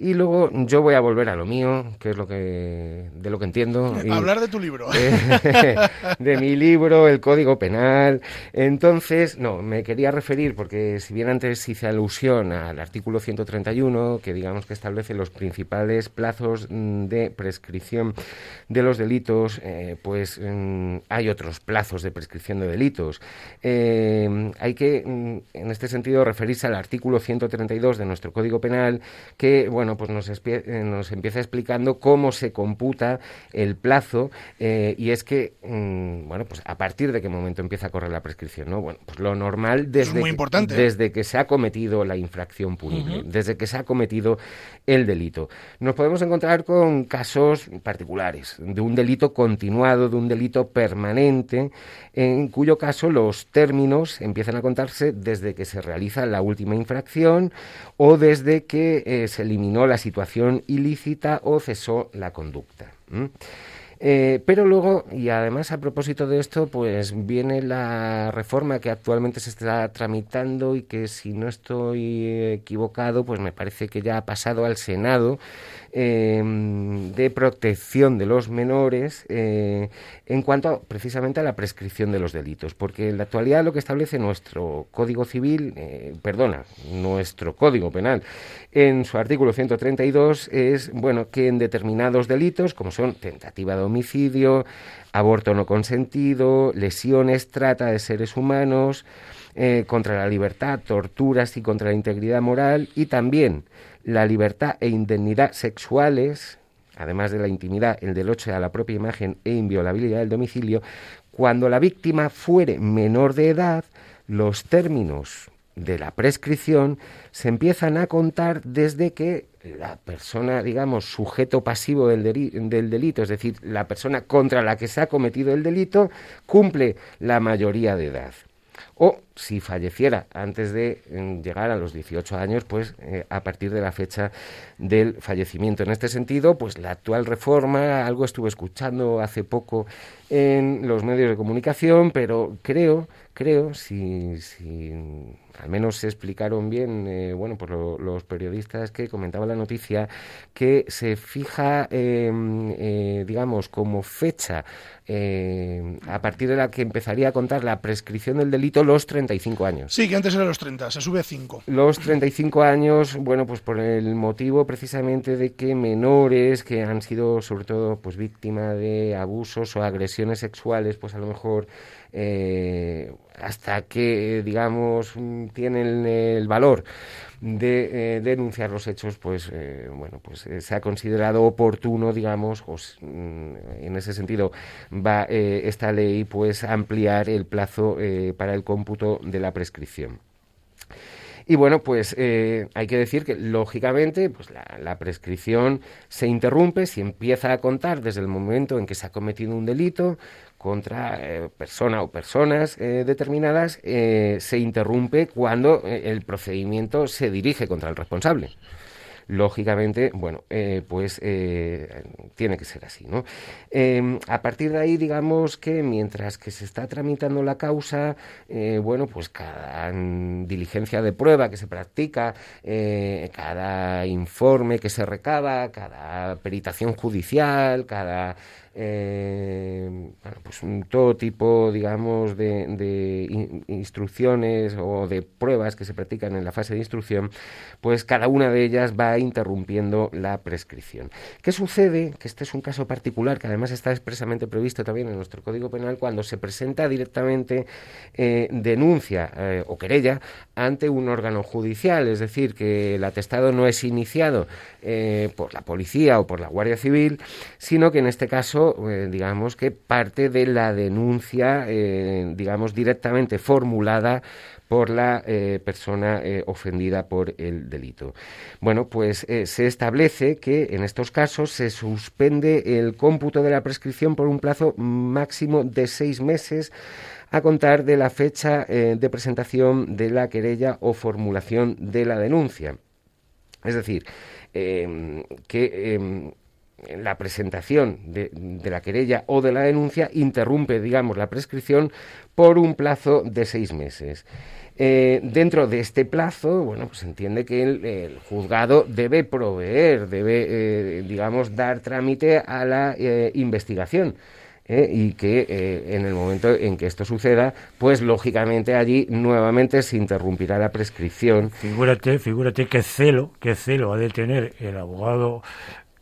Speaker 4: Y luego yo voy a volver a lo mío, que es lo que de lo que entiendo. [laughs]
Speaker 2: Hablar de tu libro. [laughs]
Speaker 4: de mi libro, el Código Penal. Entonces, no, me quería referir, porque si bien antes hice alusión al artículo 131, que digamos que establece los principales plazos mm, de prescripción de los delitos, eh, pues mm, hay otros plazos de prescripción de delitos. Eh, hay que, en este sentido, referirse al artículo 132 de nuestro Código Penal, que, bueno, pues nos, eh, nos empieza explicando cómo se computa el plazo y es que, bueno, pues a partir de qué momento empieza a correr la prescripción, ¿no? Bueno, pues lo normal desde, que, desde que se ha cometido la infracción punible, desde que se ha cometido el delito. Nos podemos encontrar con casos particulares de un delito continuado, de un delito permanente, en cuyo caso los términos empiezan a contarse desde que se realiza la última infracción o desde que eh, se eliminó la situación ilícita o cesó la conducta. Eh, pero luego, y además a propósito de esto, pues viene la reforma que actualmente se está tramitando y que si no estoy equivocado, pues me parece que ya ha pasado al Senado Em, de protección de los menores eh, en cuanto precisamente a la prescripción de los delitos, porque en la actualidad lo que establece nuestro Código Civil, eh, perdona, nuestro Código Penal, en su artículo 132 es, bueno, que en determinados delitos, como son tentativa de homicidio, aborto no consentido, lesiones, trata de seres humanos, eh, contra la libertad, torturas y contra la integridad moral y también la libertad e indemnidad sexuales, además de la intimidad, el derecho a la propia imagen e inviolabilidad del domicilio, cuando la víctima fuere menor de edad, los términos de la prescripción se empiezan a contar desde que la persona, digamos, sujeto pasivo del, del, delito, es decir, la persona contra la que se ha cometido el delito, cumple la mayoría de edad o si falleciera antes de mm, llegar a los 18 años, pues eh, a partir de la fecha del fallecimiento. En este sentido, pues la actual reforma, algo estuve escuchando hace poco en los medios de comunicación, pero creo, creo, si, si al menos se explicaron bien, eh, bueno, por los periodistas que comentaban la noticia, que se fija, em, eh, digamos, como fecha eh, a partir de la que empezaría a contar la prescripción del delito los 35 años.
Speaker 2: Sí, que antes era los 30, se sube a 5.
Speaker 4: Los 35 años, bueno, pues por el motivo precisamente de que menores que han sido sobre todo pues víctima de abusos o agresiones sexuales, pues a lo mejor eh, hasta que, digamos, tienen el valor de eh, denunciar los hechos, pues eh, bueno, pues se ha considerado oportuno, digamos, mm, en ese sentido va esta ley pues ampliar el plazo para el cómputo de la prescripción. Y bueno, pues hay que decir que lógicamente pues la, prescripción se interrumpe si empieza a contar desde el momento en que se ha cometido un delito, contra eh, persona o personas eh, determinadas eh, se interrumpe cuando el procedimiento se dirige contra el responsable lógicamente, bueno, pues tiene que ser así, ¿no? Em, a partir de ahí, digamos que mientras que se está tramitando la causa, bueno, pues cada diligencia de prueba que se practica, cada informe que se recaba, cada peritación judicial, cada eh, pues todo tipo, digamos, de, instrucciones o de pruebas que se practican en la fase de instrucción, pues cada una de ellas va interrumpiendo la prescripción. ¿Qué sucede? Que este es un caso particular que además está expresamente previsto también en nuestro Código Penal cuando se presenta directamente eh, denuncia eh, o querella ante un órgano judicial, es decir, que el atestado no es iniciado eh, por la policía o por la Guardia Civil, sino que en este caso, eh, digamos que parte de la denuncia, eh, digamos, directamente formulada por la persona ofendida por el delito. Bueno, pues se establece que en estos casos se suspende el cómputo de la prescripción por un plazo máximo de seis meses a contar de la fecha de presentación de la querella o formulación de la denuncia. Es decir, Em, que em, la presentación de, de, la querella o de la denuncia interrumpe, digamos, la prescripción por un plazo de seis meses. Eh, dentro de este plazo, bueno, pues entiende que el, juzgado debe proveer, debe, eh, digamos, dar trámite a la eh, investigación. y que en el momento en que esto suceda, pues lógicamente allí nuevamente se interrumpirá la prescripción.
Speaker 3: Figúrate qué celo, qué celo ha de tener el abogado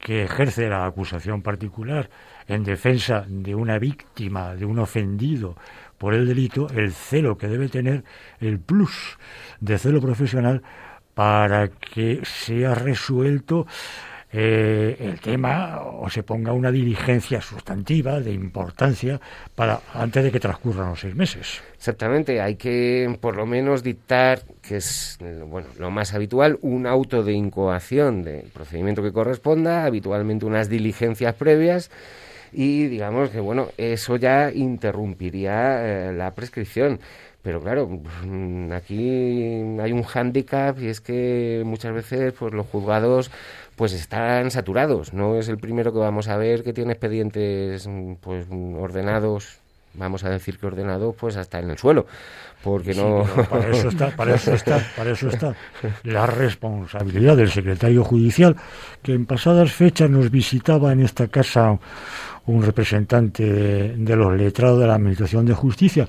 Speaker 3: que ejerce la acusación particular en defensa de una víctima, de un ofendido por el delito, el celo que debe tener, el plus de celo profesional para que sea resuelto eh, el tema o se ponga una diligencia sustantiva de importancia para antes de que transcurran los seis meses.
Speaker 4: Exactamente, hay que por lo menos dictar, que es bueno, lo más habitual, un auto de incoación del procedimiento que corresponda, habitualmente unas diligencias previas y digamos que bueno, eso ya interrumpiría eh, la prescripción. Pero claro, mm, aquí hay un hándicap y es que muchas veces pues los juzgados pues están saturados. No es el primero que vamos a ver que tiene expedientes mm, pues ordenados, vamos a decir que ordenados pues hasta en el suelo, porque no
Speaker 3: para eso está, para eso está, para eso está [laughs] la responsabilidad del secretario judicial que en pasadas fechas nos visitaba en esta casa un representante de, los letrados de la Administración de Justicia.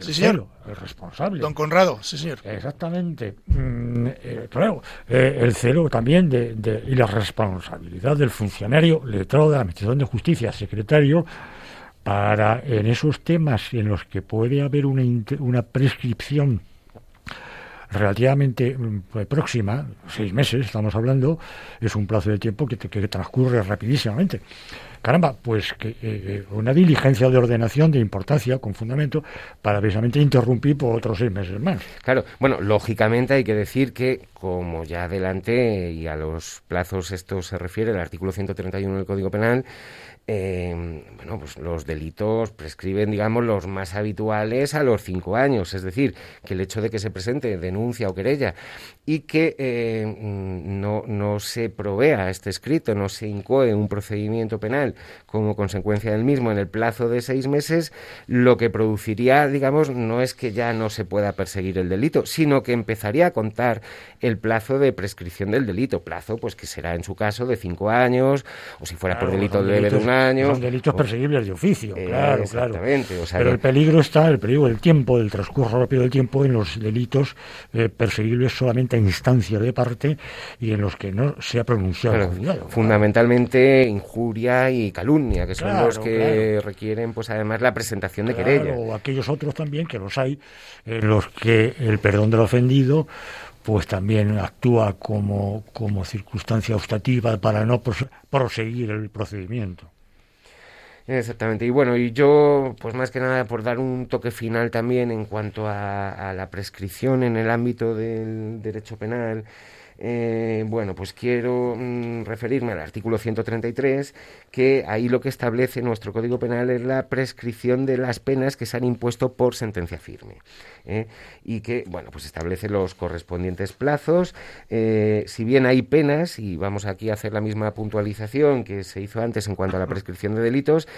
Speaker 2: Sí, señor.
Speaker 3: el responsable.
Speaker 2: Don Conrado, sí, señor.
Speaker 3: Exactamente. Mm, eh, claro, eh, el celo también de, y la responsabilidad del funcionario letrado de la Administración de Justicia, secretario, para en esos temas en los que puede haber una, una prescripción relativamente mm, próxima, seis meses estamos hablando, es un plazo de tiempo que, que transcurre rapidísimamente. Caramba, pues que, una diligencia de ordenación de importancia, con fundamento, para precisamente interrumpir por otros seis meses más.
Speaker 4: Claro, bueno, lógicamente hay que decir que, como ya adelante y a los plazos esto se refiere, el artículo 131 del Código Penal, eh, bueno, pues los delitos prescriben, digamos, los más habituales a los cinco años. Es decir, que el hecho de que se presente denuncia o querella y que eh, no, no se provea este escrito, no se incoe un procedimiento penal como consecuencia del mismo en el plazo de seis meses, lo que produciría, digamos, no es que ya no se pueda perseguir el delito, sino que empezaría a contar el plazo de prescripción del delito, plazo pues que será en su caso de cinco años, o si fuera por delito leve de un
Speaker 3: Son delitos perseguibles de oficio,
Speaker 4: Eh,
Speaker 3: claro,
Speaker 4: exactamente,
Speaker 3: claro.
Speaker 4: o sea
Speaker 3: Pero
Speaker 4: que-
Speaker 3: el peligro está, el peligro del tiempo, del transcurso rápido del tiempo en los delitos eh, perseguibles solamente a instancia de parte y en los que no se ha pronunciado
Speaker 4: Claro,
Speaker 3: juzgado.
Speaker 4: fundamentalmente injuria y calumnia, que son
Speaker 3: Claro,
Speaker 4: los que requieren, pues además, la presentación de querella.
Speaker 3: O aquellos otros también, que los hay, en los que el perdón del ofendido pues también actúa como, como circunstancia obstativa para no pros- proseguir el procedimiento.
Speaker 4: Exactamente. Y bueno, y yo, pues más que nada, por dar un toque final también en cuanto a, a la prescripción en el ámbito del derecho penal, eh, bueno, pues quiero mm, referirme al artículo 133, que ahí lo que establece nuestro Código Penal es la prescripción de las penas que se han impuesto por sentencia firme. ¿eh? Y que, bueno, pues establece los correspondientes plazos. Eh, si bien hay penas, y vamos aquí a hacer la misma puntualización que se hizo antes en cuanto a la prescripción de delitos,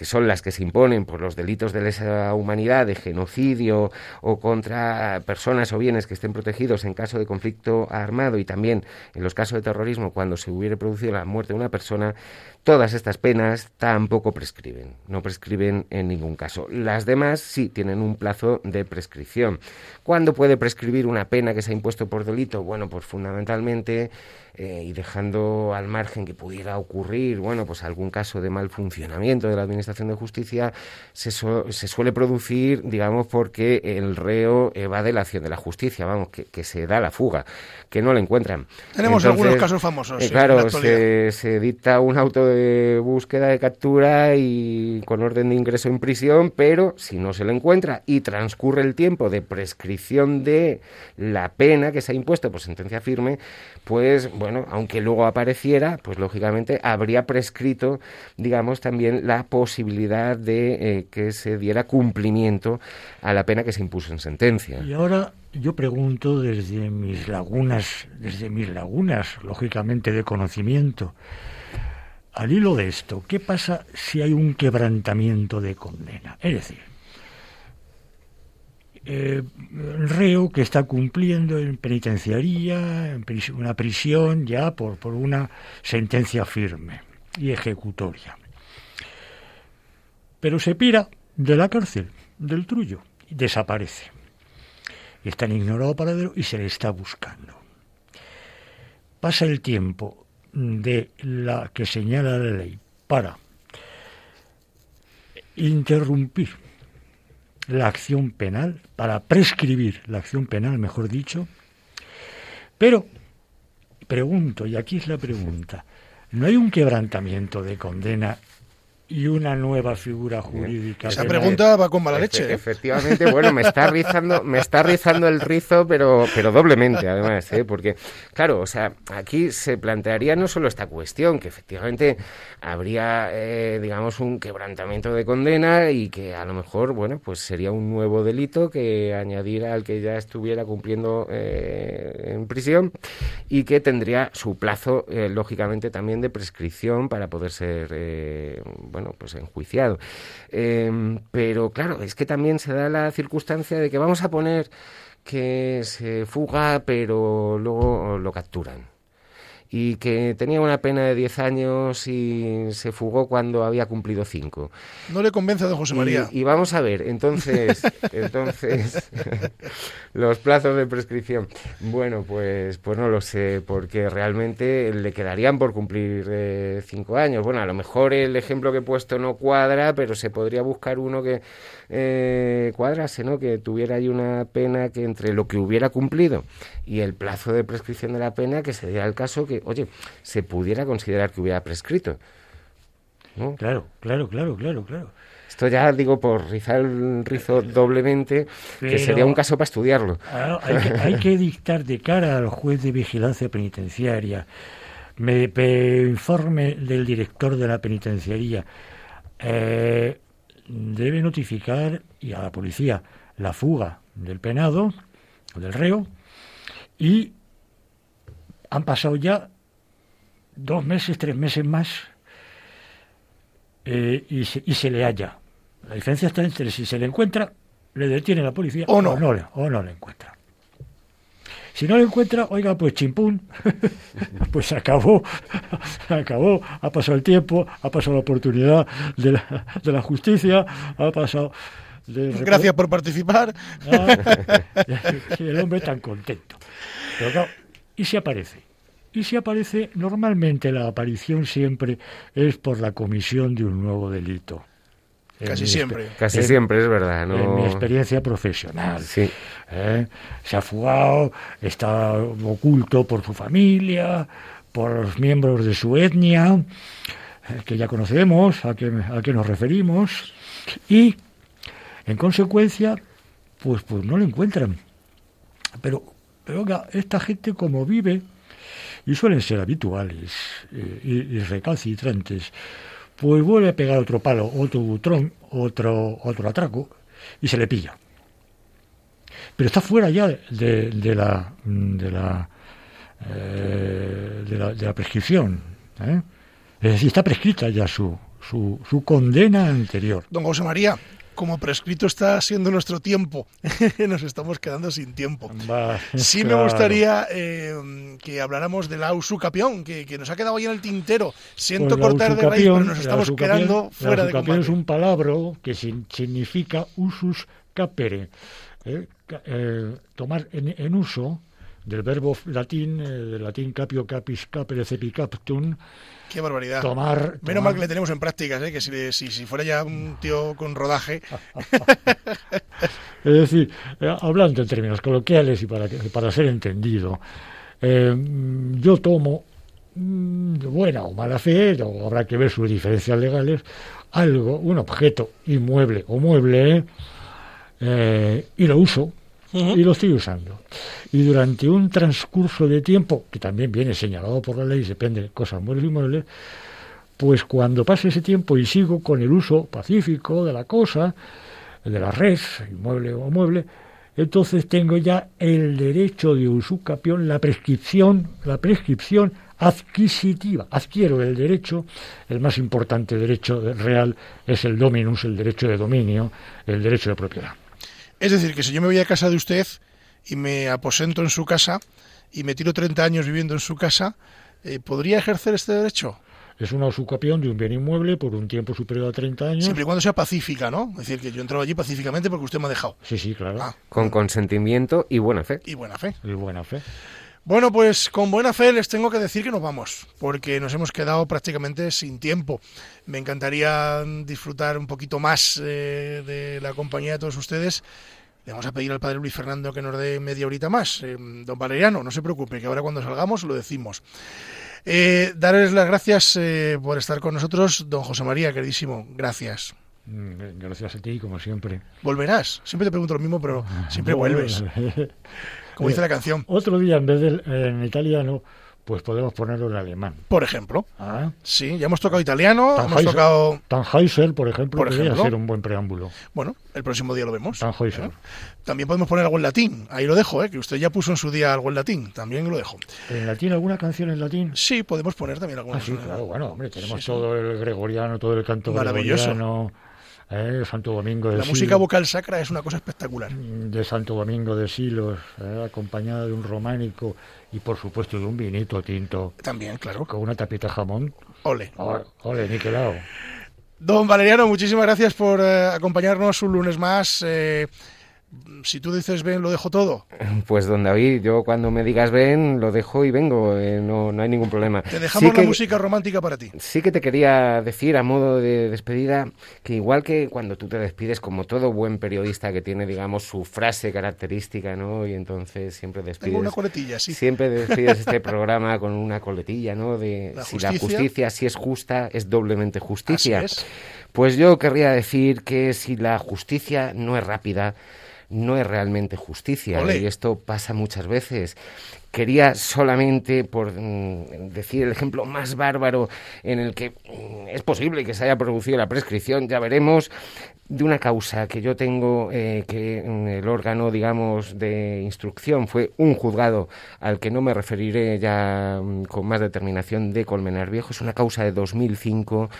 Speaker 4: que son las que se imponen por los delitos de lesa humanidad, de genocidio o contra personas o bienes que estén protegidos en caso de conflicto armado y también en los casos de terrorismo cuando se hubiere producido la muerte de una persona, todas estas penas tampoco prescriben, no prescriben en ningún caso. Las demás sí tienen un plazo de prescripción. ¿Cuándo puede prescribir una pena que se ha impuesto por delito? Bueno, pues fundamentalmente eh, y dejando al margen que pudiera ocurrir, bueno, pues algún caso de mal funcionamiento de la Administración de Justicia, se, su- se suele producir, digamos, porque el reo evade la acción de la justicia, vamos, que, que se da la fuga, que no la encuentran.
Speaker 2: Tenemos algunos casos famosos,
Speaker 4: eh,
Speaker 2: sí,
Speaker 4: claro, se, se dicta un auto de búsqueda de captura y con orden de ingreso en prisión, pero si no se le encuentra y transcurre el tiempo de prescripción de la pena que se ha impuesto por sentencia firme, pues bueno, aunque luego apareciera, pues lógicamente habría prescrito, digamos, también la posibilidad de eh, que se diera cumplimiento a la pena que se impuso en sentencia.
Speaker 3: Y ahora yo pregunto desde mis lagunas, desde mis lagunas, lógicamente, de conocimiento, al hilo de esto, ¿qué pasa si hay un quebrantamiento de condena? Es decir, eh, reo que está cumpliendo en penitenciaría, en una prisión ya por, por una sentencia firme y ejecutoria. Pero se pira de la cárcel, del trullo, y desaparece. Está en ignorado paradero y se le está buscando. Pasa el tiempo de la que señala la ley para interrumpir la acción penal, para prescribir la acción penal, mejor dicho, pero pregunto, y aquí es la pregunta, ¿no hay un quebrantamiento de condena y una nueva figura jurídica.
Speaker 2: Esa pregunta va con mala leche. ¿eh?
Speaker 4: Efectivamente, bueno, me está rizando, me está rizando el rizo, pero, pero doblemente, además, ¿eh? porque, claro, o sea, aquí se plantearía no solo esta cuestión, que efectivamente habría, eh, digamos, un quebrantamiento de condena y que a lo mejor, bueno, pues sería un nuevo delito que añadir al que ya estuviera cumpliendo eh, en prisión y que tendría su plazo, lógicamente, también de prescripción para poder ser, bueno, pues enjuiciado. Em, pero claro, es que también se da la circunstancia de que vamos a poner que se fuga, pero luego lo capturan y que tenía una pena de 10 años y se fugó cuando había cumplido 5.
Speaker 2: No le convence a don José María.
Speaker 4: Y, vamos a ver, entonces, [laughs] entonces [laughs] los plazos de prescripción. Bueno, pues, pues no lo sé, porque realmente le quedarían por cumplir 5 eh, años. Bueno, a lo mejor el ejemplo que he puesto no cuadra, pero se podría buscar uno que eh, cuadrase, ¿no? Que tuviera ahí una pena que entre lo que hubiera cumplido y el plazo de prescripción de la pena, que se diera el caso que oye, se pudiera considerar que hubiera prescrito.
Speaker 3: Claro, claro, claro, claro, claro.
Speaker 4: Esto ya digo por rizar el rizo doblemente, que sería un caso para estudiarlo.
Speaker 3: hay, que, dictar de cara al juez de vigilancia penitenciaria, me, informe del director de la penitenciaría, eh, debe notificar y a la policía la fuga del penado, o del reo, y han pasado ya dos meses, tres meses más eh, y, se, y, se, le halla. La diferencia está entre si se le encuentra, le detiene la policía
Speaker 2: o no,
Speaker 3: o no, le encuentra. Si no le encuentra, oiga, pues chimpún, [laughs] pues se acabó, se [laughs] acabó, ha pasado el tiempo, ha pasado la oportunidad de la, de la justicia, ha pasado...
Speaker 2: Gracias por participar.
Speaker 3: Ah, [laughs] el hombre tan contento. Pero claro, y si aparece. Y si aparece, normalmente la aparición siempre es por la comisión de un nuevo delito.
Speaker 2: Casi siempre.
Speaker 4: Casi siempre, es verdad. ¿no?
Speaker 3: En mi experiencia profesional.
Speaker 4: Sí.
Speaker 3: ¿Eh? Se ha fugado, está oculto por su familia, por los miembros de su etnia, eh, que ya conocemos, a qué, a qué nos referimos, y en consecuencia, pues, pues no lo encuentran. Pero oiga, esta gente como vive, y suelen ser habituales eh, y, recalcitrantes, pues vuelve a pegar otro palo, otro butrón, otro, otro atraco, y se le pilla. Pero está fuera ya de, la, de, la, eh, de, la, de la prescripción. ¿eh? Es decir, está prescrita ya su, su, su condena anterior.
Speaker 2: Don José María, como prescrito está siendo nuestro tiempo, [laughs] nos estamos quedando sin tiempo. sí me gustaría eh, que habláramos de la usucapión, que, que, nos ha quedado ahí en el tintero. Siento
Speaker 3: pues
Speaker 2: cortar de raíz, pero nos estamos quedando fuera de
Speaker 3: combate. es un palabra que significa usus capere, eh, eh, tomar en, uso del verbo latín, del latín capio capis capere cepicaptum,
Speaker 2: Qué barbaridad.
Speaker 3: Tomar,
Speaker 2: Menos mal que le tenemos en prácticas, ¿eh? que si, si, fuera ya un tío con rodaje. [laughs]
Speaker 3: es decir, eh, hablando en términos coloquiales y para, para ser entendido, eh, yo tomo, mm, de buena o mala fe, o habrá que ver sus diferencias legales, algo, un objeto inmueble o mueble, y lo uso y lo estoy usando. Y durante un transcurso de tiempo, que también viene señalado por la ley, depende de cosas muebles y muebles, pues cuando pase ese tiempo y sigo con el uso pacífico de la cosa, de la red, inmueble o mueble, entonces tengo ya el derecho de usucapión, la prescripción, la prescripción adquisitiva. Adquiero el derecho, el más importante derecho real es el dominus, el derecho de dominio, el derecho de propiedad.
Speaker 2: Es decir, que si yo me voy a casa de usted y me aposento en su casa y me tiro 30 años viviendo en su casa, eh, ¿podría ejercer este derecho?
Speaker 3: Es una usucapión de un bien inmueble por un tiempo superior a 30 años.
Speaker 2: Siempre y cuando sea pacífica, ¿no? Es decir, que yo entraba allí pacíficamente porque usted me ha dejado.
Speaker 3: Sí, sí, claro.
Speaker 2: Ah,
Speaker 4: Con consentimiento y buena fe.
Speaker 2: y buena fe.
Speaker 3: Y buena fe.
Speaker 2: Bueno, pues con buena fe les tengo que decir que nos vamos, porque nos hemos quedado prácticamente sin tiempo. Me encantaría disfrutar un poquito más eh, de la compañía de todos ustedes. Le vamos a pedir al padre Luis Fernando que nos dé media horita más. Eh, don Valeriano, no se preocupe, que ahora cuando salgamos lo decimos. Eh, darles las gracias eh, por estar con nosotros, don José María, queridísimo. Gracias.
Speaker 3: Mm, Gracias a ti, como siempre.
Speaker 2: Volverás. Siempre te pregunto lo mismo, pero siempre [laughs] vuelves. [laughs] Como dice la canción.
Speaker 3: Otro día, en vez del en italiano, pues podemos ponerlo en alemán.
Speaker 2: Por ejemplo.
Speaker 3: Ah,
Speaker 2: Sí, ya hemos tocado italiano, hemos tocado...
Speaker 3: Tannhäuser, por ejemplo,
Speaker 2: Por
Speaker 3: podría
Speaker 2: ejemplo.
Speaker 3: ser un buen preámbulo.
Speaker 2: Bueno, el próximo día lo vemos.
Speaker 3: Tannhäuser.
Speaker 2: ¿Eh? También podemos poner algo en latín. Ahí lo dejo, ¿eh? que usted ya puso en su día algo en latín. También lo dejo.
Speaker 3: ¿En latín alguna canción en latín?
Speaker 2: Sí, podemos poner también
Speaker 3: Ah,
Speaker 2: algunas.
Speaker 3: sí, claro, bueno, hombre, tenemos
Speaker 2: Sí, sí.
Speaker 3: todo el gregoriano, todo el canto
Speaker 2: Maravilloso.
Speaker 3: gregoriano, eh, Santo Domingo de
Speaker 2: La
Speaker 3: Silos,
Speaker 2: música vocal sacra es una cosa espectacular.
Speaker 3: de Santo Domingo de Silos, eh, acompañada de un románico y por supuesto de un vinito tinto
Speaker 2: También, claro.
Speaker 3: con una tapita jamón.
Speaker 2: Ole.
Speaker 3: Ole, ole, niquelao.
Speaker 2: Don Valeriano, muchísimas gracias por eh, acompañarnos un lunes más. Eh, si tú dices ven, lo dejo todo. [laughs]
Speaker 4: Pues don David, yo cuando me digas ven, lo dejo y vengo, eh, no, no hay ningún problema.
Speaker 2: Te dejamos
Speaker 4: Sí
Speaker 2: la
Speaker 4: que-
Speaker 2: música romántica para ti.
Speaker 4: Sí que te quería decir a modo de despedida que igual que cuando tú te despides como todo buen periodista que tiene digamos su frase característica, ¿no? Y entonces siempre despides
Speaker 2: Tengo una coletilla, sí.
Speaker 4: Siempre [laughs] despides este programa con una coletilla, ¿no? De
Speaker 2: La
Speaker 4: si la
Speaker 2: justicia.
Speaker 4: si es justa es doblemente justicia.
Speaker 2: Así es.
Speaker 4: Pues yo querría decir que si la justicia no es rápida, no es realmente justicia. Y esto pasa muchas veces. Quería solamente, por mm, decir el ejemplo más bárbaro en el que mm, es posible que se haya producido la prescripción, ya veremos, de una causa que yo tengo, eh, que mm, el órgano, digamos, de instrucción fue un juzgado al que no me referiré ya con más determinación de Colmenar Viejo. Es una causa de 2005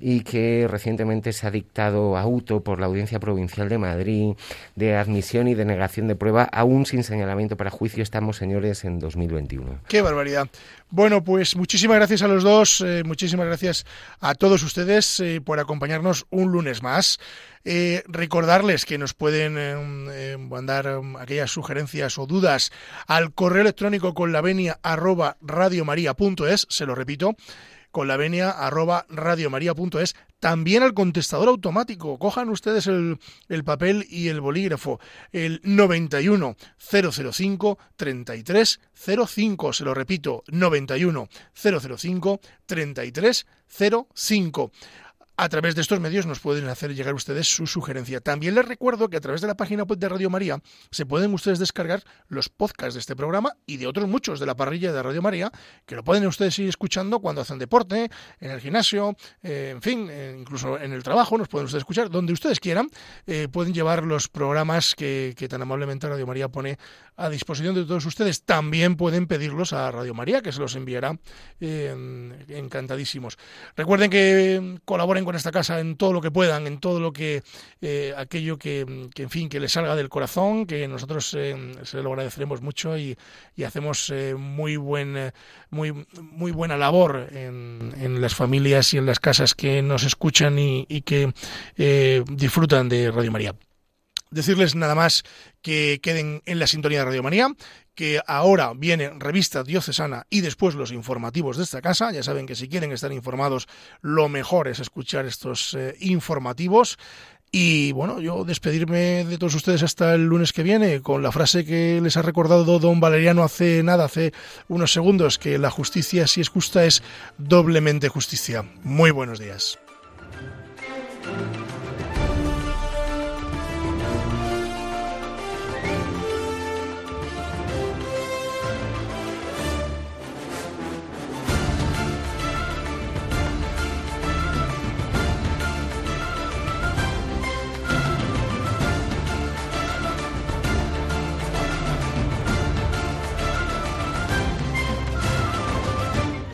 Speaker 4: y que recientemente se ha dictado auto por la Audiencia Provincial de Madrid de admisión y denegación de prueba, aún sin señalamiento para juicio. Estamos, señores, en 2021.
Speaker 2: Qué barbaridad. Bueno, pues muchísimas gracias a los dos, eh, muchísimas gracias a todos ustedes eh, por acompañarnos un lunes más. Eh, recordarles que nos pueden mandar eh, aquellas sugerencias o dudas al correo electrónico con la venia arroba radiomaria.es, se lo repito, con la venia arroba también al contestador automático. Cojan ustedes el, el papel y el bolígrafo, el 91 005 33 05, se lo repito, 91 005 33 05. A través de estos medios nos pueden hacer llegar ustedes su sugerencia. También les recuerdo que a través de la página web de Radio María se pueden ustedes descargar los podcasts de este programa y de otros muchos de la parrilla de Radio María, que lo pueden ustedes ir escuchando cuando hacen deporte, en el gimnasio, eh, en fin, eh, incluso en el trabajo, nos pueden ustedes escuchar donde ustedes quieran. eh, pueden llevar los programas que, que tan amablemente Radio María pone a disposición de todos ustedes. También pueden pedirlos a Radio María, que se los enviará encantadísimos. Recuerden que colaboren con esta casa en todo lo que puedan, en todo lo que eh, aquello que, en fin, que les salga del corazón, que nosotros eh, se lo agradeceremos mucho y, hacemos eh, muy buen, eh, muy, muy buena labor en, en, las familias y en las casas que nos escuchan y, y que eh, disfrutan de Radio María decirles nada más que queden en la sintonía de Radio Manía, que ahora viene revista diocesana y después los informativos de esta casa. Ya saben que si quieren estar informados, lo mejor es escuchar estos eh, informativos. Y bueno, yo despedirme de todos ustedes hasta el lunes que viene con la frase que les ha recordado don Valeriano hace nada, hace unos segundos, que la justicia, si es justa, es doblemente justicia. Muy buenos días.